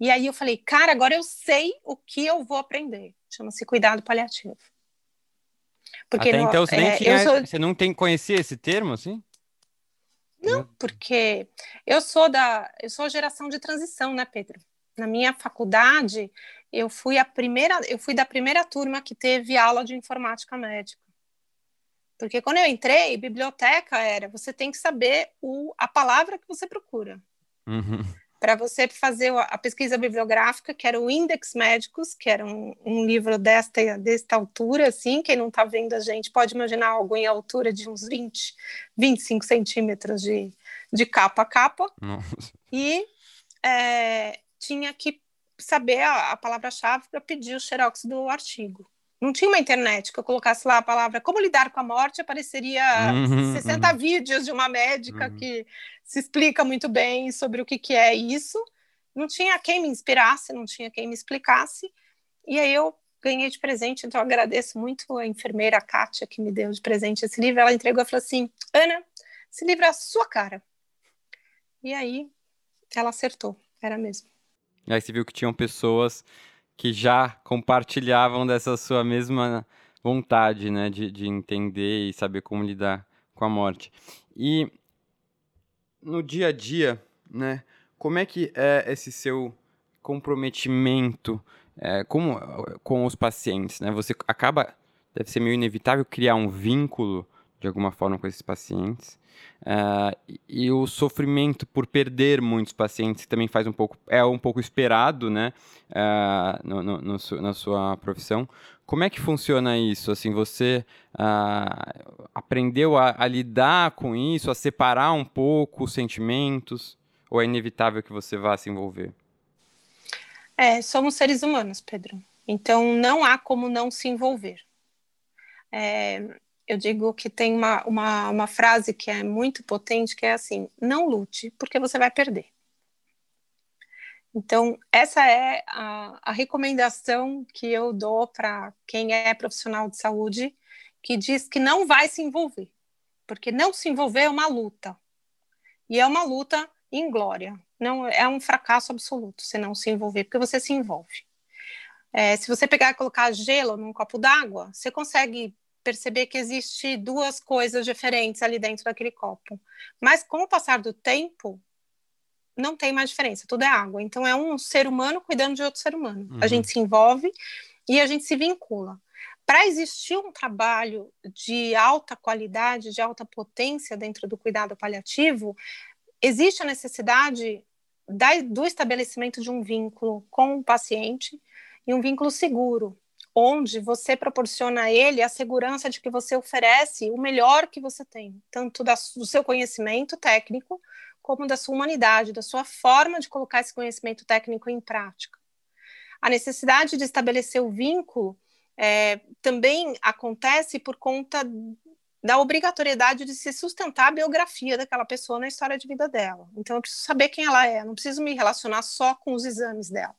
E aí eu falei, cara, agora eu sei o que eu vou aprender. Chama-se cuidado paliativo. Porque Até no, então você, é, tinha, sou... você não tem, conhecia esse termo, assim? Não, porque eu sou da, eu sou a geração de transição, né, Pedro? Na minha faculdade, eu fui a primeira, eu fui da primeira turma que teve aula de informática médica. Porque quando eu entrei, biblioteca era, você tem que saber o, a palavra que você procura. Uhum. Para você fazer a pesquisa bibliográfica, que era o Index Médicos, que era um, um livro desta, desta altura, assim, quem não está vendo a gente pode imaginar algo em altura de uns 20, 25 centímetros de, de capa a capa. Nossa. E é, tinha que saber a, a palavra-chave para pedir o xerox do artigo. Não tinha uma internet que eu colocasse lá a palavra como lidar com a morte, apareceria uhum, 60 uhum. vídeos de uma médica uhum. que se explica muito bem sobre o que, que é isso. Não tinha quem me inspirasse, não tinha quem me explicasse. E aí eu ganhei de presente, então agradeço muito a enfermeira Kátia que me deu de presente esse livro. Ela entregou e falou assim: Ana, esse livro é a sua cara. E aí ela acertou, era mesmo. E aí você viu que tinham pessoas que já compartilhavam dessa sua mesma vontade, né, de, de entender e saber como lidar com a morte. E no dia a dia, né, como é que é esse seu comprometimento é, com, com os pacientes, né? Você acaba, deve ser meio inevitável criar um vínculo de alguma forma com esses pacientes. Uh, e, o sofrimento por perder muitos pacientes também faz um pouco é um pouco esperado né uh, no, no, no, na sua profissão. Como é que funciona isso? Assim você uh, aprendeu a, a, lidar com isso a separar um pouco os sentimentos? Ou é inevitável que você vá se envolver? É somos seres humanos Pedro. Então não há como não se envolver. É, eu digo que tem uma, uma, uma frase que é muito potente, que é assim: não lute, porque você vai perder. Então, essa é a, a recomendação que eu dou para quem é profissional de saúde, que diz que não vai se envolver, porque não se envolver é uma luta. E é uma luta inglória, não é um fracasso absoluto se não se envolver, porque você se envolve. É, se você pegar e colocar gelo num copo d'água, você consegue perceber que existe duas coisas diferentes ali dentro daquele copo. Mas com o passar do tempo, não tem mais diferença, tudo é água. Então é um ser humano cuidando de outro ser humano. Uhum. A gente se envolve e a gente se vincula. Para existir um trabalho de alta qualidade, de alta potência dentro do cuidado paliativo, existe a necessidade da, do estabelecimento de um vínculo com o paciente e um vínculo seguro, onde você proporciona a ele a segurança de que você oferece o melhor que você tem, tanto do seu conhecimento técnico, como da sua humanidade, da sua forma de colocar esse conhecimento técnico em prática. A necessidade de estabelecer o vínculo é, também acontece por conta da obrigatoriedade de se sustentar a biografia daquela pessoa na história de vida dela. Então, eu preciso saber quem ela é, não preciso me relacionar só com os exames dela.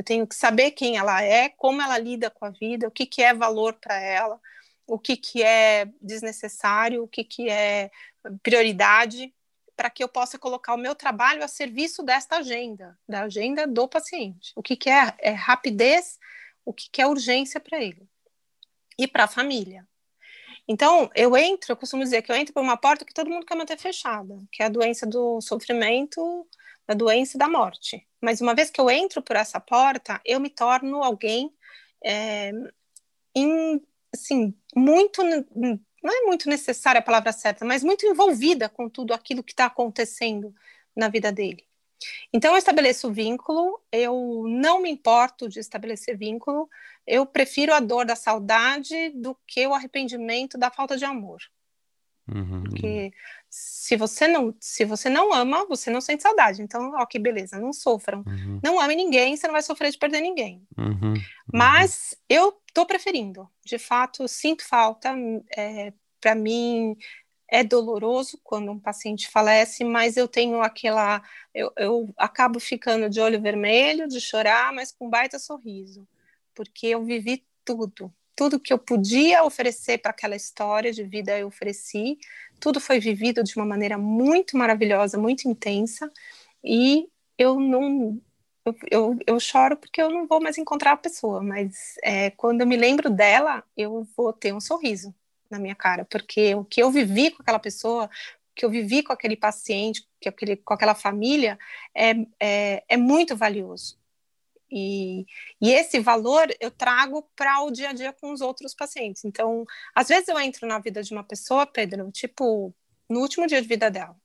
Eu tenho que saber quem ela é, como ela lida com a vida, o que, que é valor para ela, o que, que é desnecessário, o que, que é prioridade, para que eu possa colocar o meu trabalho a serviço desta agenda, da agenda do paciente. O que, que é, é rapidez, o que, que é urgência para ele e para a família. Então, eu entro, eu costumo dizer que eu entro por uma porta que todo mundo quer manter fechada, que é a doença do sofrimento, da doença da morte. Mas uma vez que eu entro por essa porta, eu me torno alguém é, assim, muito não é muito necessária a palavra certa, mas muito envolvida com tudo aquilo que está acontecendo na vida dele. Então, eu estabeleço vínculo, eu não me importo de estabelecer vínculo, eu prefiro a dor da saudade do que o arrependimento da falta de amor. Uhum. Porque se você não se você não ama, você não sente saudade. Então, ó, que beleza, não sofram. Uhum. Não ame ninguém, você não vai sofrer de perder ninguém. Uhum. Mas eu tô preferindo. De fato, sinto falta. É, Para mim, é doloroso quando um paciente falece, mas eu tenho aquela. Eu, eu acabo ficando de olho vermelho, de chorar, mas com baita sorriso. Porque eu vivi tudo tudo que eu podia oferecer para aquela história de vida eu ofereci. Tudo foi vivido de uma maneira muito maravilhosa, muito intensa, e eu não eu, eu, eu, choro porque eu não vou mais encontrar a pessoa, mas é, quando eu me lembro dela, eu vou ter um sorriso na minha cara, porque o que eu vivi com aquela pessoa, o que eu vivi com aquele paciente, que aquele, com aquela família, é, é, é muito valioso. E, e, esse valor eu trago para o dia a dia com os outros pacientes. Então, às vezes eu entro na vida de uma pessoa, Pedro, tipo, no último dia de vida dela.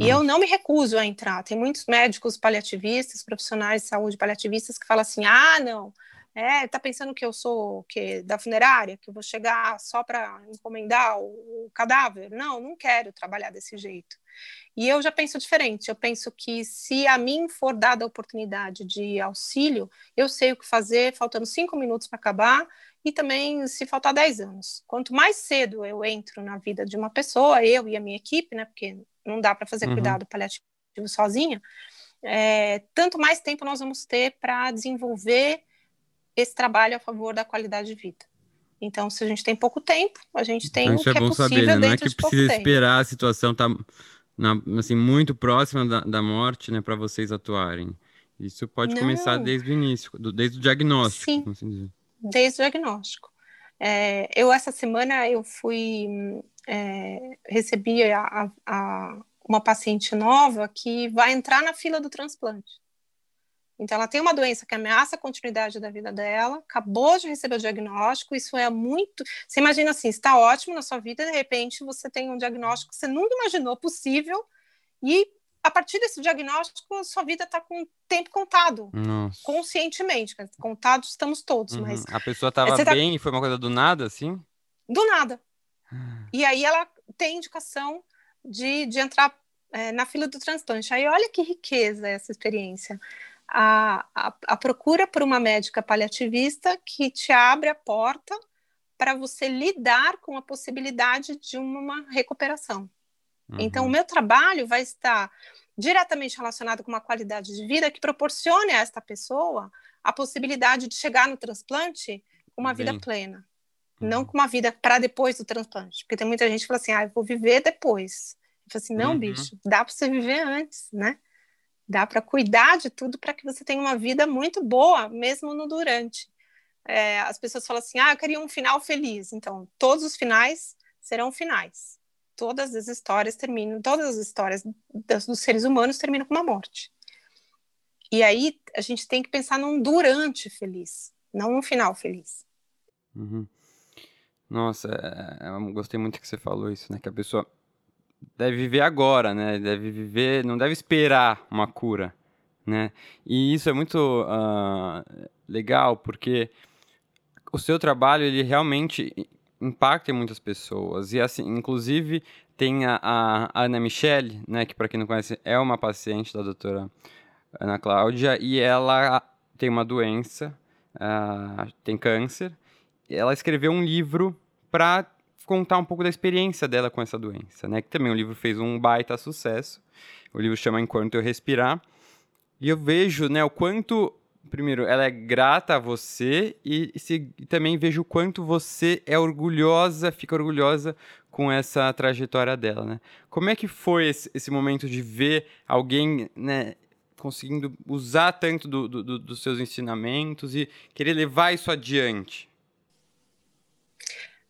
E eu não me recuso a entrar. Tem muitos médicos paliativistas, profissionais de saúde paliativistas que falam assim: ah, não, é, tá pensando que eu sou que da funerária, que eu vou chegar só para encomendar o, o, cadáver? Não, não quero trabalhar desse jeito. E eu já penso diferente. Eu penso que se a mim for dada a oportunidade de auxílio, eu sei o que fazer, faltando cinco minutos para acabar, e também se faltar dez anos. Quanto mais cedo eu entro na vida de uma pessoa, eu e a minha equipe, né? Porque não dá para fazer uhum. cuidado paliativo sozinha, é, tanto mais tempo nós vamos ter para desenvolver esse trabalho a favor da qualidade de vida. Então, se a gente tem pouco tempo, a gente tem então, o que é é possível saber, né? Não é que precisa esperar tempo. a situação estar tá assim, muito próxima da, da morte, né, para vocês atuarem. Isso pode não. começar desde o início, do, desde o diagnóstico. Sim, assim desde o diagnóstico. É, eu, essa semana, eu fui é, recebi a, a, uma paciente nova que vai entrar na fila do transplante. Então, ela tem uma doença que ameaça a continuidade da vida dela, acabou de receber o diagnóstico, isso é muito. Você imagina assim, está ótimo na sua vida, de repente você tem um diagnóstico que você nunca imaginou possível, e a partir desse diagnóstico, sua vida está com tempo contado, Nossa. conscientemente. Contados estamos todos, uhum. mas. A pessoa estava tá... bem e foi uma coisa do nada, assim? Do nada. E aí ela tem indicação de, de entrar é, na fila do transplante. Aí olha que riqueza essa experiência. A, a, a, procura por uma médica paliativista que te abre a porta para você lidar com a possibilidade de uma recuperação. Uhum. Então, o meu trabalho vai estar diretamente relacionado com uma qualidade de vida que proporcione a esta pessoa a possibilidade de chegar no transplante com uma Bem. vida plena não com uma vida para depois do transplante. Porque tem muita gente que fala assim, ah, eu vou viver depois. Eu falo assim, não, uhum. bicho, dá para você viver antes, né? Dá para cuidar de tudo para que você tenha uma vida muito boa, mesmo no durante. É, as pessoas falam assim, ah, eu queria um final feliz. Então, todos os finais serão finais. Todas as histórias terminam, todas as histórias dos, seres humanos terminam com uma morte. E aí a gente tem que pensar num durante feliz, não num final feliz. Uhum. Nossa, é, é, gostei muito que você falou isso, né? Que a pessoa deve viver agora, né? Deve viver, não deve esperar uma cura, né? E isso é muito uh, legal porque o seu trabalho ele realmente impacta em muitas pessoas e assim, inclusive tem a, a Ana Michele, né? Que para quem não conhece é uma paciente da doutora Ana Cláudia e ela tem uma doença, uh, tem câncer ela escreveu um livro para contar um pouco da experiência dela com essa doença, né? Que também o livro fez um baita sucesso. O livro chama Enquanto Eu Respirar. E eu vejo, né, o quanto primeiro, ela é grata a você e, se, e, também vejo o quanto você é orgulhosa, fica orgulhosa com essa trajetória dela, né? Como é que foi esse, esse momento de ver alguém, né, conseguindo usar tanto do, do, dos seus ensinamentos e querer levar isso adiante?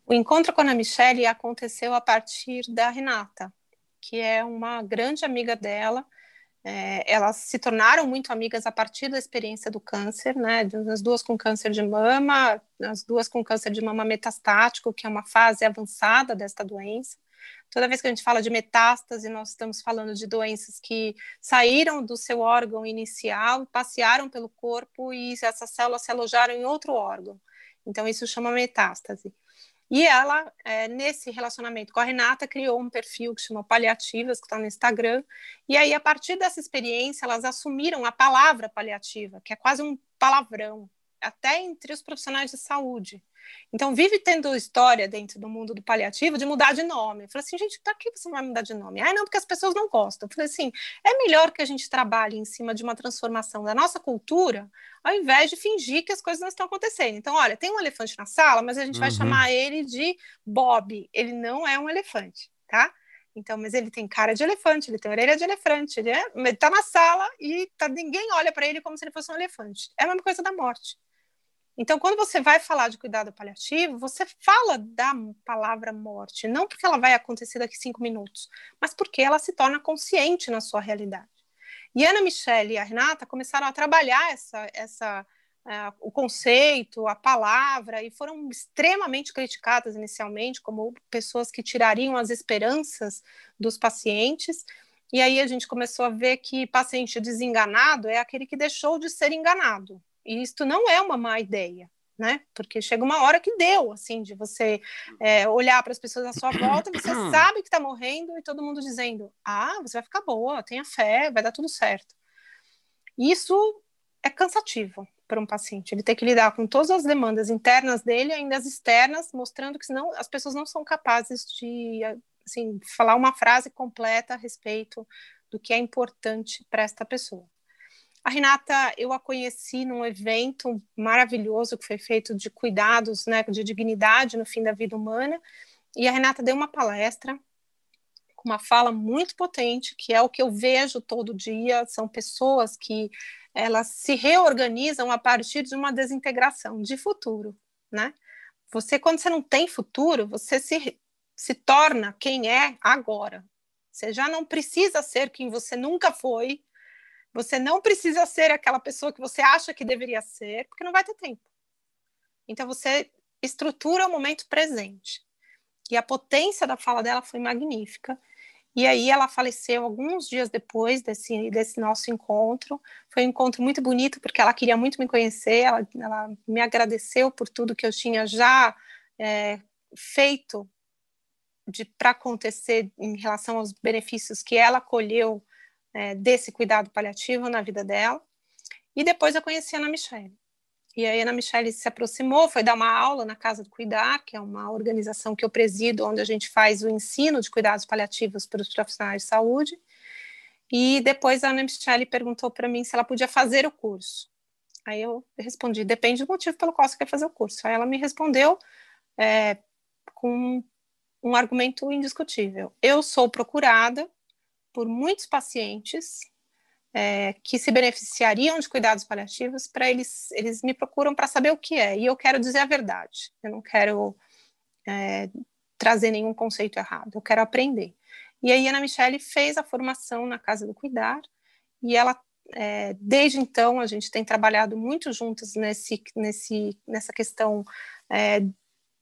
O encontro com a Ana Michele aconteceu a partir da Renata, que é uma grande amiga dela. É, elas se tornaram muito amigas a partir da experiência do câncer, né? As duas com câncer de mama, as duas com câncer de mama metastático, que é uma fase avançada desta doença. Toda vez que a gente fala de metástase, nós estamos falando de doenças que saíram do seu órgão inicial, passearam pelo corpo e essas células se alojaram em outro órgão. Então, isso chama metástase. E ela, é, nesse relacionamento com a Renata, criou um perfil que chama Paliativas, que está no Instagram. E aí, a partir dessa experiência, elas assumiram a palavra paliativa, que é quase um palavrão, até entre os profissionais de saúde. Então, vive tendo história dentro do mundo do paliativo de mudar de nome. Eu falei assim, gente, para que você vai mudar de nome? Ah, não, porque as pessoas não gostam. Eu falei assim, é melhor que a gente trabalhe em cima de uma transformação da nossa cultura, ao invés de fingir que as coisas não estão acontecendo. Então, olha, tem um elefante na sala, mas a gente uhum. vai chamar ele de Bob. Ele não é um elefante, tá? Então, mas ele tem cara de elefante, ele tem orelha de elefante, ele, é, ele tá na sala e tá, ninguém olha para ele como se ele fosse um elefante. É a mesma coisa da morte. Então, quando você vai falar de cuidado paliativo, você fala da palavra morte, não porque ela vai acontecer daqui cinco minutos, mas porque ela se torna consciente na sua realidade. E Ana Michelle e a Renata começaram a trabalhar essa, essa, uh, o conceito, a palavra, e foram extremamente criticadas inicialmente como pessoas que tirariam as esperanças dos pacientes. E aí a gente começou a ver que paciente desenganado é aquele que deixou de ser enganado. E isto não é uma má ideia, né? Porque chega uma hora que deu, assim, de você é, olhar para as pessoas à sua volta, você sabe que está morrendo e todo mundo dizendo: ah, você vai ficar boa, tenha fé, vai dar tudo certo. Isso é cansativo para um paciente. Ele tem que lidar com todas as demandas internas dele, ainda as externas, mostrando que senão as pessoas não são capazes de assim, falar uma frase completa a respeito do que é importante para esta pessoa. A Renata, eu a conheci num evento maravilhoso que foi feito de cuidados, né, de dignidade no fim da vida humana, e a Renata deu uma palestra com uma fala muito potente, que é o que eu vejo todo dia, são pessoas que elas se reorganizam a partir de uma desintegração de futuro, né? Você, quando você não tem futuro, você se, se torna quem é agora. Você já não precisa ser quem você nunca foi, você não precisa ser aquela pessoa que você acha que deveria ser, porque não vai ter tempo. Então você estrutura o momento presente. E a potência da fala dela foi magnífica. E aí ela faleceu alguns dias depois desse, desse nosso encontro. Foi um encontro muito bonito, porque ela queria muito me conhecer, ela, ela me agradeceu por tudo que eu tinha já é, feito para acontecer em relação aos benefícios que ela colheu é, desse cuidado paliativo na vida dela. E depois eu conheci a Ana Michele. E a Ana Michele se aproximou, foi dar uma aula na Casa do Cuidar, que é uma organização que eu presido, onde a gente faz o ensino de cuidados paliativos para os profissionais de saúde. E depois a Ana Michele perguntou para mim se ela podia fazer o curso. Aí eu respondi, depende do motivo pelo qual você quer fazer o curso. Aí ela me respondeu é, com um argumento indiscutível. Eu sou procurada por muitos pacientes é, que se beneficiariam de cuidados paliativos, para eles, eles me procuram para saber o que é, e eu quero dizer a verdade, eu não quero é, trazer nenhum conceito errado, eu quero aprender. E aí Ana Michele fez a formação na Casa do Cuidar, e ela, é, desde então, a gente tem trabalhado muito juntos nesse, nesse, nessa questão é,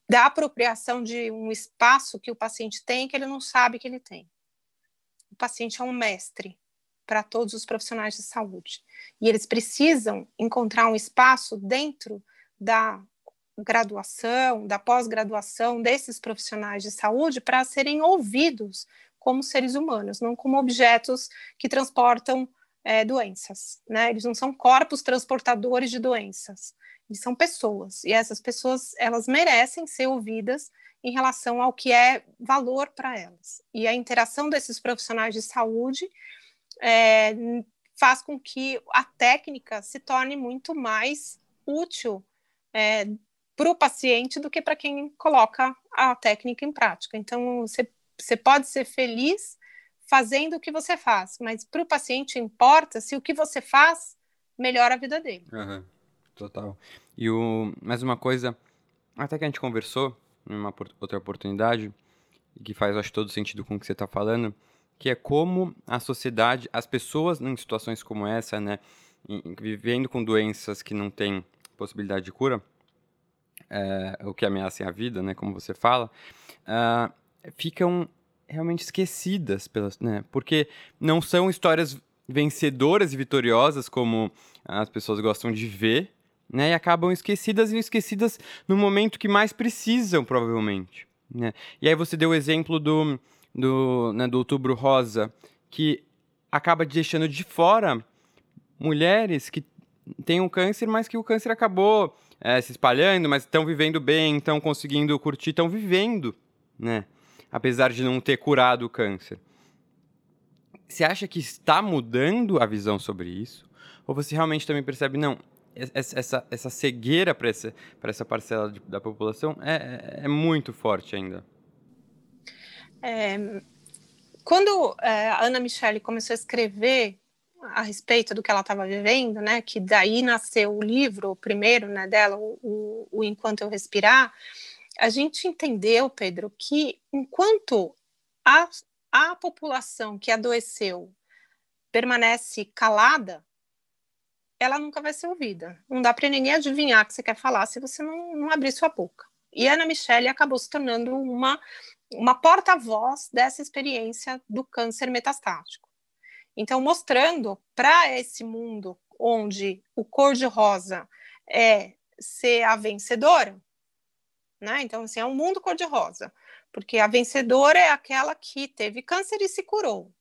da apropriação de um espaço que o paciente tem que ele não sabe que ele tem paciente é um mestre para todos os profissionais de saúde. E eles precisam encontrar um espaço dentro da graduação, da pós-graduação desses profissionais de saúde para serem ouvidos como seres humanos, não como objetos que transportam é, doenças. Né? Eles não são corpos transportadores de doenças, eles são pessoas. E essas pessoas, elas merecem ser ouvidas em relação ao que é valor para elas. E a interação desses profissionais de saúde é, faz com que a técnica se torne muito mais útil é, para o paciente do que para quem coloca a técnica em prática. Então, você, você pode ser feliz fazendo o que você faz, mas para o paciente importa se o que você faz melhora a vida dele. Uhum, total. E o, mais uma coisa, até que a gente conversou, numa outra oportunidade, que faz, acho, todo sentido com o que você está falando, que é como a sociedade, as pessoas em situações como essa, né, vivendo com doenças que não têm possibilidade de cura, é, o que ameacem a vida, né, como você fala, uh, ficam realmente esquecidas, pelas, né, porque não são histórias vencedoras e vitoriosas como as pessoas gostam de ver, né? E acabam esquecidas e esquecidas no momento que mais precisam, provavelmente. Né? E aí você deu o exemplo do, do, né, do Outubro Rosa, que acaba deixando de fora mulheres que têm um câncer, mas que o câncer acabou é, se espalhando, mas estão vivendo bem, estão conseguindo curtir, estão vivendo, né? Apesar de não ter curado o câncer. Você acha que está mudando a visão sobre isso? Ou você realmente também percebe, não, essa, essa cegueira para essa, essa parcela de, da população é, é, é, muito forte ainda. É, quando é, a Ana Michele começou a escrever a respeito do que ela estava vivendo, né, que daí nasceu o livro, o primeiro, né, dela, o, o Enquanto Eu Respirar, a gente entendeu, Pedro, que enquanto a, a população que adoeceu permanece calada, ela nunca vai ser ouvida. Não dá para ninguém adivinhar o que você quer falar se você não, não abrir sua boca. E Ana Michele acabou se tornando uma, uma porta-voz dessa experiência do câncer metastático. Então, mostrando para esse mundo onde o cor-de-rosa é ser a vencedora, né? Então, assim, é um mundo cor-de-rosa, porque a vencedora é aquela que teve câncer e se curou.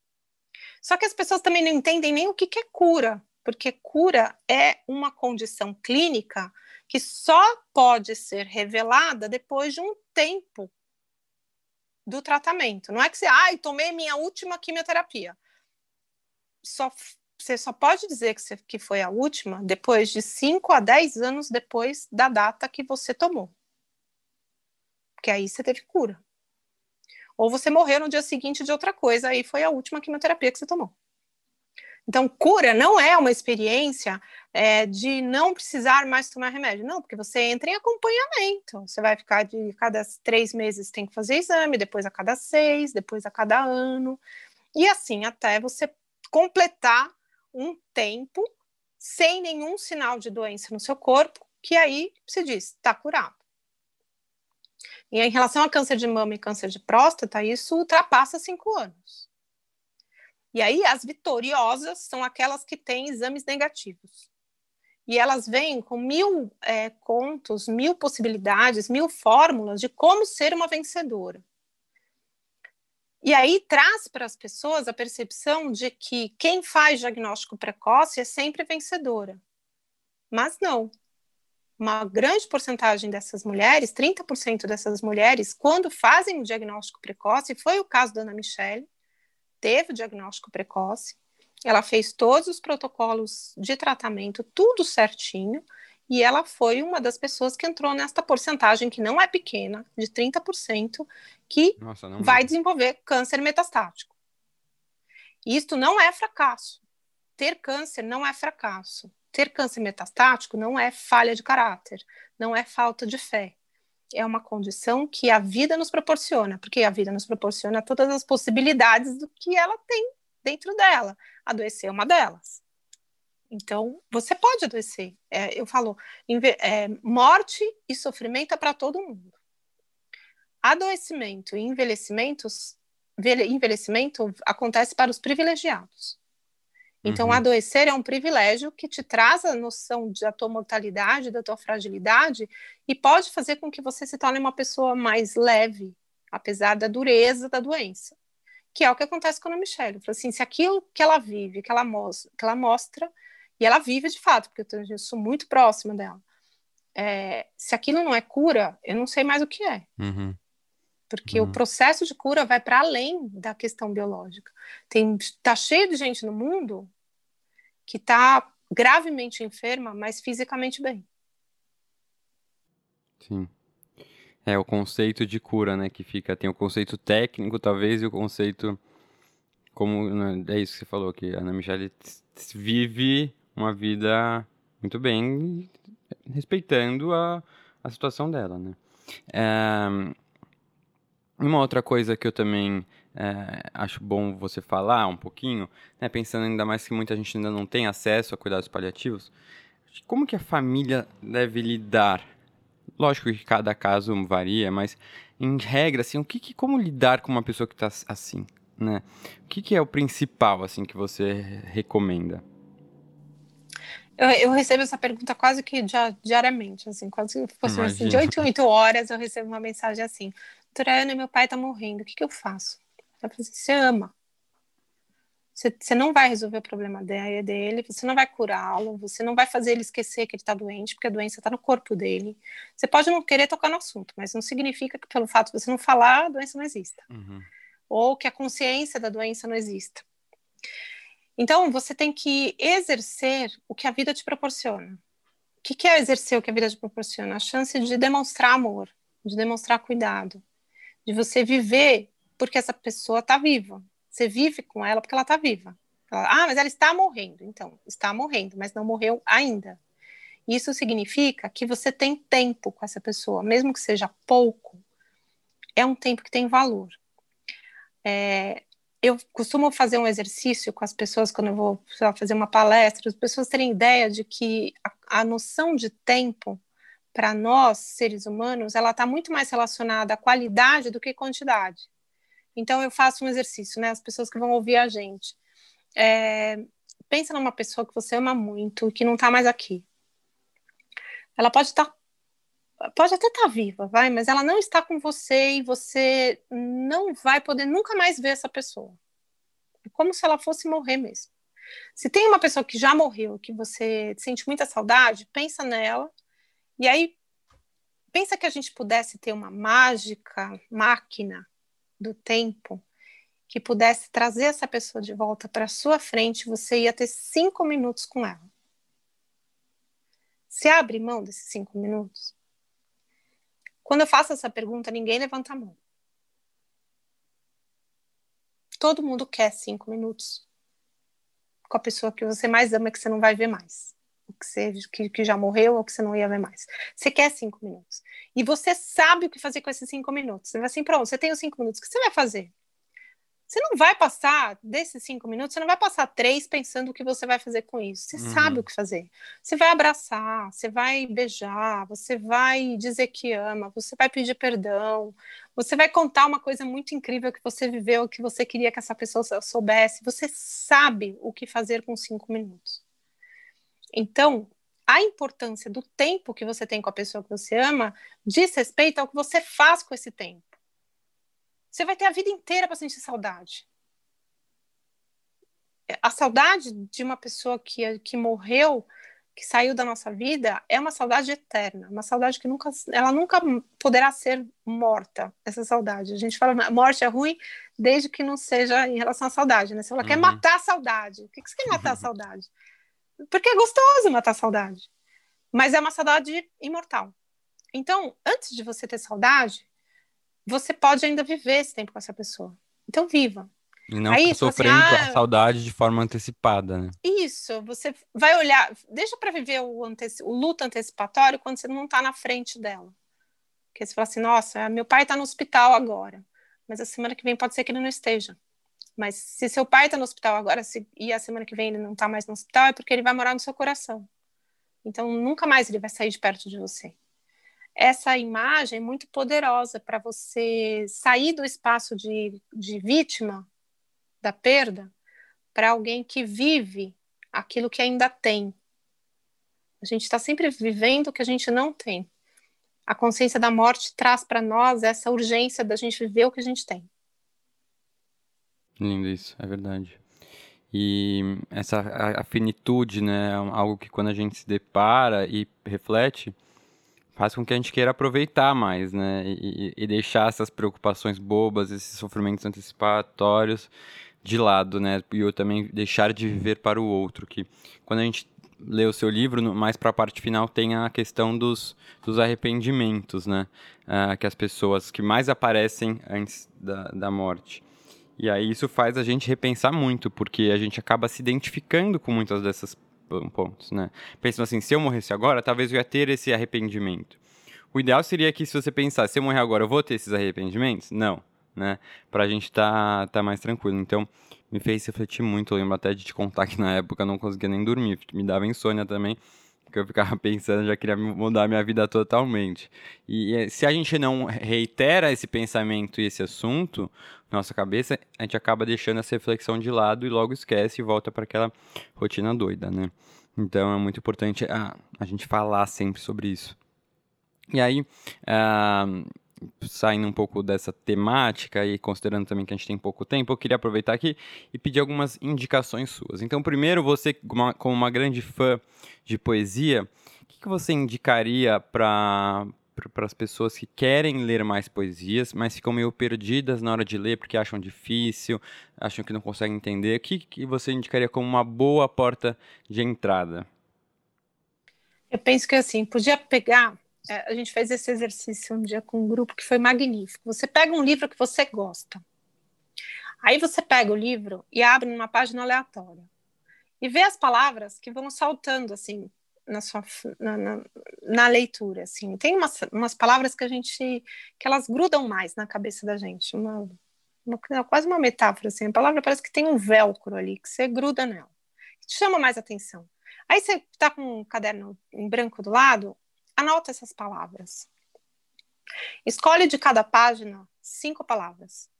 Só que as pessoas também não entendem nem o que, que é cura, porque cura é uma condição clínica que só pode ser revelada depois de um tempo do tratamento. Não é que você, ai, ah, tomei minha última quimioterapia. Só, você só pode dizer que, você, que foi a última depois de 5 a 10 anos depois da data que você tomou. Porque aí você teve cura. Ou você morreu no dia seguinte de outra coisa, aí foi a última quimioterapia que você tomou. Então, cura não é uma experiência é, de não precisar mais tomar remédio. Não, porque você entra em acompanhamento. Você vai ficar de cada três meses tem que fazer exame, depois a cada seis, depois a cada ano. E assim, até você completar um tempo sem nenhum sinal de doença no seu corpo, que aí se diz, está curado. E em relação a câncer de mama e câncer de próstata, isso ultrapassa cinco anos. E aí, as vitoriosas são aquelas que têm exames negativos. E elas vêm com mil é, contos, mil possibilidades, mil fórmulas de como ser uma vencedora. E aí traz para as pessoas a percepção de que quem faz diagnóstico precoce é sempre vencedora. Mas não. Uma grande porcentagem dessas mulheres, 30% dessas mulheres, quando fazem o diagnóstico precoce, foi o caso da Ana Michele, teve o diagnóstico precoce, ela fez todos os protocolos de tratamento, tudo certinho, e ela foi uma das pessoas que entrou nesta porcentagem, que não é pequena, de 30%, que Nossa, vai desenvolver câncer metastático. Isto não é fracasso. Ter câncer não é fracasso. Ter câncer metastático não é falha de caráter, não é falta de fé é uma condição que a vida nos proporciona, porque a vida nos proporciona todas as possibilidades do que ela tem dentro dela. Adoecer é uma delas. Então, você pode adoecer. É, eu falo, é, morte e sofrimento é para todo mundo. Adoecimento e envelhecimento acontece para os privilegiados. Então, uhum. adoecer é um privilégio que te traz a noção da tua mortalidade, da tua fragilidade, e pode fazer com que você se torne uma pessoa mais leve, apesar da dureza da doença. Que é o que acontece com a Michelle. Assim, se aquilo que ela vive, que ela mostra, que ela mostra e ela vive de fato, porque eu, eu sou muito próxima dela. É, se aquilo não é cura, eu não sei mais o que é. Uhum. Porque uhum. o processo de cura vai para além da questão biológica. Tem, tá cheio de gente no mundo que está gravemente enferma, mas fisicamente bem. Sim. É o conceito de cura, né, que fica tem o conceito técnico talvez e o conceito como né, é isso que você falou que a Ana Michele vive uma vida muito bem respeitando a, a situação dela, né? É, uma outra coisa que eu também é, acho bom você falar um pouquinho, né, pensando ainda mais que muita gente ainda não tem acesso a cuidados paliativos, como que a família deve lidar? Lógico que cada caso varia, mas em regra, assim, o que, que como lidar com uma pessoa que está assim, né? O que, que é o principal, assim, que você recomenda? Eu, eu, recebo essa pergunta quase que diariamente, assim, quase que fosse assim, de 8 em 8 horas eu recebo uma mensagem assim, doutora Ana, meu pai está morrendo, o que, que eu faço? Ela falou assim, você ama. Você, você não vai resolver o problema dele, você não vai curá-lo, você não vai fazer ele esquecer que ele está doente, porque a doença está no corpo dele. Você pode não querer tocar no assunto, mas não significa que pelo fato de você não falar, a doença não exista. Uhum. Ou que a consciência da doença não exista. Então, você tem que exercer o que a vida te proporciona. O que, que é exercer o que a vida te proporciona? A chance de demonstrar amor, de demonstrar cuidado, de você viver porque essa pessoa está viva. Você vive com ela porque ela está viva. Ela, ah, mas ela está morrendo. Então, está morrendo, mas não morreu ainda. Isso significa que você tem tempo com essa pessoa, mesmo que seja pouco, é um tempo que tem valor. É, eu costumo fazer um exercício com as pessoas quando eu vou fazer uma palestra, as pessoas terem ideia de que a, a noção de tempo para nós, seres humanos, ela está muito mais relacionada à qualidade do que quantidade. Então, eu faço um exercício, né? As pessoas que vão ouvir a gente. É, pensa numa pessoa que você ama muito que não está mais aqui. Ela pode estar. Tá, pode até estar tá viva, vai, mas ela não está com você e você não vai poder nunca mais ver essa pessoa. É como se ela fosse morrer mesmo. Se tem uma pessoa que já morreu, que você sente muita saudade, pensa nela e aí, pensa que a gente pudesse ter uma mágica máquina do tempo que pudesse trazer essa pessoa de volta para sua frente, você ia ter cinco minutos com ela. Você abre mão desses cinco minutos? Quando eu faço essa pergunta, ninguém levanta a mão. Todo mundo quer cinco minutos com a pessoa que você mais ama, que você não vai ver mais que, você, que, que já morreu ou que você não ia ver mais. Você quer cinco minutos. E você sabe o que fazer com esses cinco minutos. Você vai assim, pronto, você tem os cinco minutos. O que você vai fazer? Você não vai passar desses cinco minutos, você não vai passar três pensando o que você vai fazer com isso. Você uhum. sabe o que fazer. Você vai abraçar, você vai beijar, você vai dizer que ama, você vai pedir perdão, você vai contar uma coisa muito incrível que você viveu, que você queria que essa pessoa soubesse. Você sabe o que fazer com cinco minutos. Então, a importância do tempo que você tem com a pessoa que você ama diz respeito ao que você faz com esse tempo. Você vai ter a vida inteira para sentir saudade. A saudade de uma pessoa que, que morreu, que saiu da nossa vida, é uma saudade eterna, uma saudade que nunca, ela nunca poderá ser morta, essa saudade. A gente fala, morte é ruim desde que não seja em relação à saudade, né? Se ela uhum. quer matar a saudade, o que, que você quer matar a saudade? Porque é gostoso matar saudade. Mas é uma saudade imortal. Então, antes de você ter saudade, você pode ainda viver esse tempo com essa pessoa. Então, viva. E não Aí, sofrendo assim, ah, a saudade de forma antecipada, né? Isso, você vai olhar, deixa para viver o, anteci o luto antecipatório quando você não está na frente dela. Porque você fala assim, nossa, meu pai está no hospital agora, mas a semana que vem pode ser que ele não esteja. Mas se seu pai está no hospital agora se, e a semana que vem ele não está mais no hospital, é porque ele vai morar no seu coração. Então, nunca mais ele vai sair de perto de você. Essa imagem é muito poderosa para você sair do espaço de, de vítima da perda para alguém que vive aquilo que ainda tem. A gente está sempre vivendo o que a gente não tem. A consciência da morte traz para nós essa urgência da gente viver o que a gente tem. Lindo isso, é verdade. E essa a, a finitude, né, é algo que quando a gente se depara e reflete, faz com que a gente queira aproveitar mais, né, e, e deixar essas preocupações bobas, esses sofrimentos antecipatórios de lado, né, e eu também deixar de viver para o outro, que quando a gente lê o seu livro, mais para a parte final tem a questão dos, dos arrependimentos, né, uh, que as pessoas que mais aparecem antes da, da morte. E aí isso faz a gente repensar muito, porque a gente acaba se identificando com muitas dessas pontos, né? Pensando assim, se eu morresse agora, talvez eu ia ter esse arrependimento. O ideal seria que se você pensar, se eu morrer agora, eu vou ter esses arrependimentos? Não, né? Pra gente tá, tá mais tranquilo. Então, me fez refletir muito. Eu lembro até de te contar que na época eu não conseguia nem dormir, me dava insônia também que eu ficava pensando, já queria mudar minha vida totalmente. E eh, se a gente não reitera esse pensamento e esse assunto nossa cabeça, a gente acaba deixando essa reflexão de lado e logo esquece e volta para aquela rotina doida, né? Então é muito importante a, a gente falar sempre sobre isso. E aí, uh, saindo um pouco dessa temática e considerando também que a gente tem pouco tempo, eu queria aproveitar aqui e pedir algumas indicações suas. Então, primeiro, você, como uma grande fã de poesia, o que, que você indicaria para para as pessoas que querem ler mais poesias, mas ficam meio perdidas na hora de ler porque acham difícil, acham que não conseguem entender. O que, que você indicaria como uma boa porta de entrada? Eu penso que assim, podia pegar é, a gente fez esse exercício um dia com um grupo que foi magnífico. Você pega um livro que você gosta. Aí você pega o livro e abre numa página aleatória e vê as palavras que vão saltando assim na sua na, na, na, leitura assim. Tem umas, umas palavras que a gente que elas grudam mais na cabeça da gente uma, uma quase uma metáfora assim. A palavra parece que tem um velcro ali que você gruda nela te chama mais atenção. Aí você está com um caderno em branco do lado anota essas palavras. Escolhe de cada página cinco palavras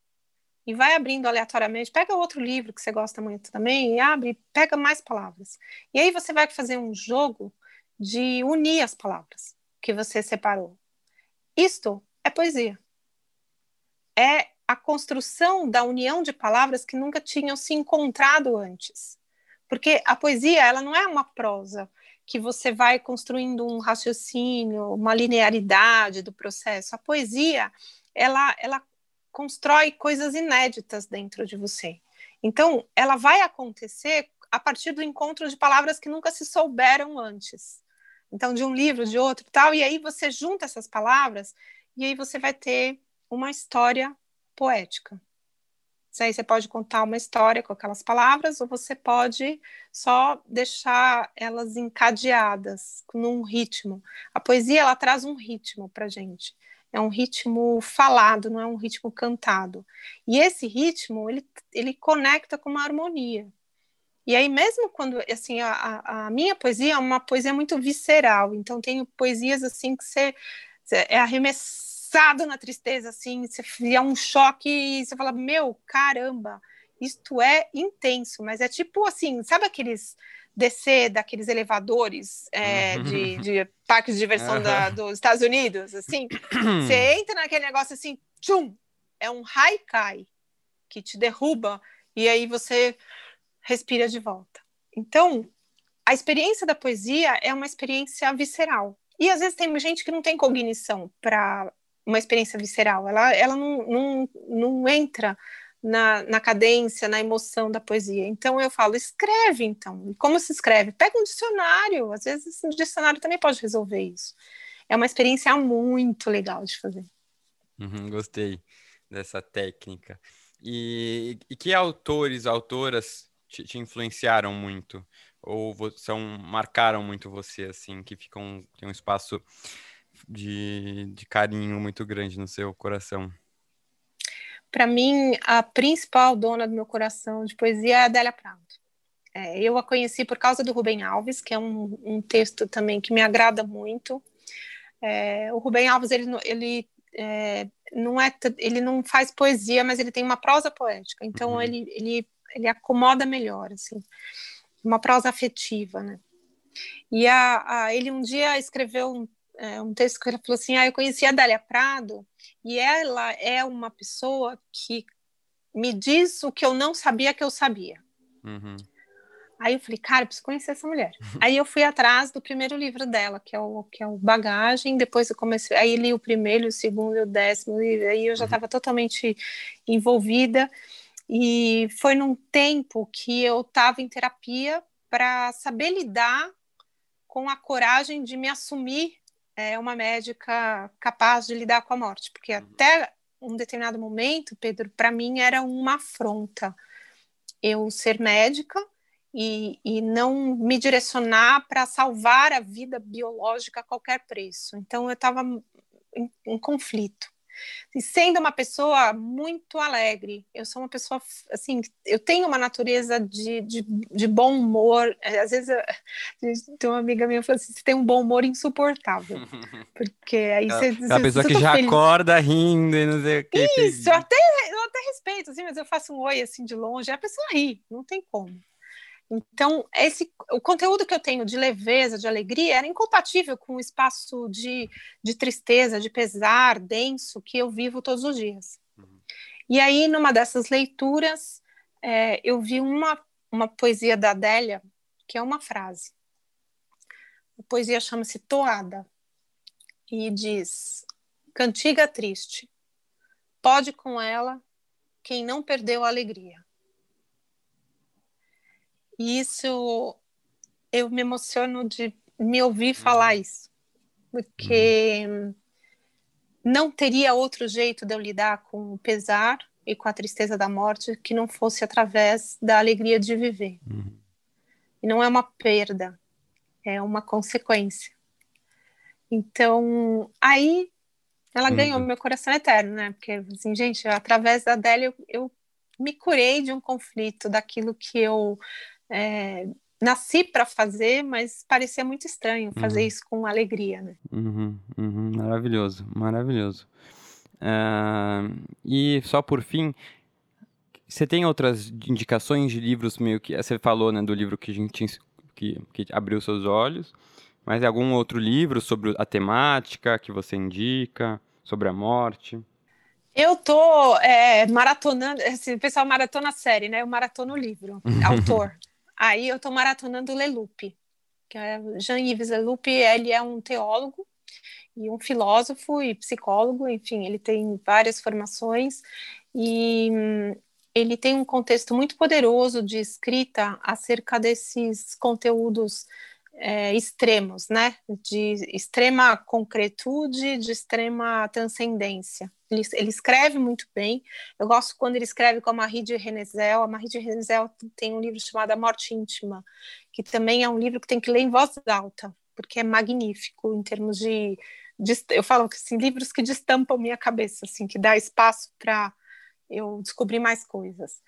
e vai abrindo aleatoriamente, pega outro livro que você gosta muito também e abre, pega mais palavras. E aí você vai fazer um jogo de unir as palavras que você separou. Isto é poesia. É a construção da união de palavras que nunca tinham se encontrado antes. Porque a poesia, ela não é uma prosa que você vai construindo um raciocínio, uma linearidade do processo. A poesia, ela, ela constrói coisas inéditas dentro de você. Então, ela vai acontecer a partir do encontro de palavras que nunca se souberam antes. Então, de um livro, de outro, tal, e aí você junta essas palavras e aí você vai ter uma história poética. Aí você pode contar uma história com aquelas palavras ou você pode só deixar elas encadeadas num ritmo. A poesia ela traz um ritmo para gente é um ritmo falado, não é um ritmo cantado. E esse ritmo, ele, ele conecta com uma harmonia. E aí, mesmo quando, assim, a, a minha poesia é uma poesia muito visceral, então tenho poesias, assim, que você, você é arremessado na tristeza, assim, você é um choque e você fala, meu, caramba, isto é intenso, mas é tipo, assim, sabe aqueles descer daqueles elevadores é, de, de parques de diversão da, dos Estados Unidos, assim, você entra naquele negócio assim, tchum, é um haikai que te derruba e aí você respira de volta. Então, a experiência da poesia é uma experiência visceral. E às vezes tem gente que não tem cognição para uma experiência visceral, ela, ela não, não, não entra na, na cadência, na emoção da poesia. Então eu falo, escreve então. Como se escreve? Pega um dicionário, às vezes um dicionário também pode resolver isso. É uma experiência muito legal de fazer. Uhum, gostei dessa técnica. E, e que autores, autoras te, te, influenciaram muito? Ou são, marcaram muito você, assim, que ficam, tem um espaço de, de carinho muito grande no seu coração? Para mim, a principal dona do meu coração de poesia é a Adélia Prado. É, eu a conheci por causa do Rubem Alves, que é um, um texto também que me agrada muito. É, o Rubem Alves, ele, ele é, não é, ele não faz poesia, mas ele tem uma prosa poética. Então uhum. ele, ele, ele acomoda melhor, assim, uma prosa afetiva, né? E a, a, ele um dia escreveu um, é, um texto que ele falou assim: ah, eu conheci a Dália Prado e ela é uma pessoa que me diz o que eu não sabia que eu sabia. Uhum. Aí eu falei, cara, eu preciso conhecer essa mulher. aí eu fui atrás do primeiro livro dela, que é o, que é o Bagagem. Depois eu comecei, aí li o primeiro, o segundo, o décimo, e aí eu já estava uhum. totalmente envolvida. E foi num tempo que eu estava em terapia para saber lidar com a coragem de me assumir é uma médica capaz de lidar com a morte, porque uhum. até um determinado momento, Pedro, para mim era uma afronta eu ser médica e, e não me direcionar para salvar a vida biológica a qualquer preço. Então eu estava em, em conflito. E sendo uma pessoa muito alegre, eu sou uma pessoa, assim, eu tenho uma natureza de, de, de bom humor. É, às vezes, tem uma amiga minha que fala assim: você tem um bom humor insuportável. Porque aí você. É a pessoa que já feliz. acorda rindo e não sei o que. Isso, eu até, eu até respeito, assim, mas eu faço um oi assim de longe, a pessoa ri, não tem como. Então, esse, o conteúdo que eu tenho de leveza, de alegria, era incompatível com o espaço de, de tristeza, de pesar denso que eu vivo todos os dias. Uhum. E aí, numa dessas leituras, é, eu vi uma, uma poesia da Adélia, que é uma frase. A poesia chama-se Toada e diz: Cantiga triste, pode com ela quem não perdeu a alegria. E isso eu me emociono de me ouvir falar uhum. isso, porque uhum. não teria outro jeito de eu lidar com o pesar e com a tristeza da morte que não fosse através da alegria de viver. Uhum. E não é uma perda, é uma consequência. Então, aí ela uhum. ganhou meu coração eterno, né? Porque, assim, gente, através da Adélia eu, eu me curei de um conflito, daquilo que eu é, nasci para fazer, mas parecia muito estranho fazer uhum. isso com alegria, né? Uhum, uhum, maravilhoso, maravilhoso. Uh, e só por fim, você tem outras indicações de livros meio que você falou, né, do livro que a gente que, que abriu seus olhos, mas algum outro livro sobre a temática que você indica sobre a morte? Eu tô é, maratonando, assim, o pessoal maratona série, né? Eu maratono o livro, autor. Aí eu tô maratonando o Leloup, que é Jean-Yves Leloup, ele é um teólogo e um filósofo e psicólogo, enfim, ele tem várias formações e hum, ele tem um contexto muito poderoso de escrita acerca desses conteúdos é, extremos, né? De extrema concretude, de extrema transcendência. Ele, ele, escreve muito bem. Eu gosto quando ele escreve com a Marie de Renezel. A Marie de Renezel tem um livro chamado A Morte Íntima, que também é um livro que tem que ler em voz alta, porque é magnífico em termos de, de eu falo que assim, livros que destampam minha cabeça, assim, que dá espaço para eu descobrir mais coisas.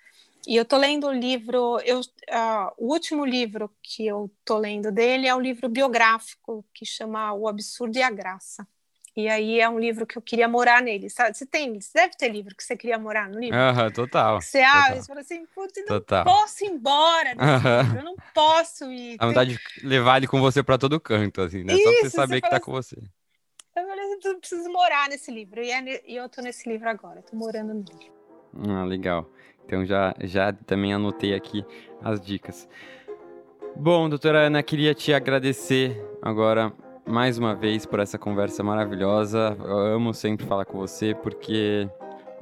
E eu tô lendo o livro, eu, uh, o último livro que eu tô lendo dele é um livro biográfico que chama O Absurdo e a Graça. E aí é um livro que eu queria morar nele, sabe? Você tem, você deve ter livro que você queria morar no livro. Aham, uh -huh, total. Você abre e fala assim, putz, não total. posso ir embora desse livro, eu não posso ir. A vontade de levar ele com você para todo canto, assim, né? Isso, Só pra você saber você que tá assim, com você. Eu falei assim, preciso morar nesse livro. E, é, e eu tô nesse livro agora, tô morando nele. Ah, legal. Então já, já também anotei aqui as dicas. Bom, doutora Ana, queria te agradecer agora mais uma vez por essa conversa maravilhosa. Eu amo sempre falar com você porque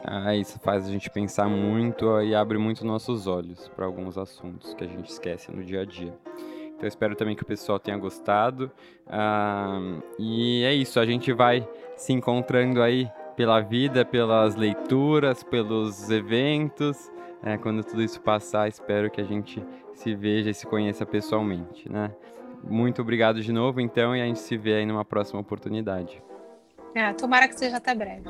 ah, isso faz a gente pensar muito e abre muito nossos olhos para alguns assuntos que a gente esquece no dia a dia. Então espero também que o pessoal tenha gostado. Ah, e é isso, a gente vai se encontrando aí pela vida, pelas leituras, pelos eventos. É, quando tudo isso passar, espero que a gente se veja e se conheça pessoalmente, né? Muito obrigado de novo, então, e a gente se vê aí numa próxima oportunidade. É, tomara que seja até breve.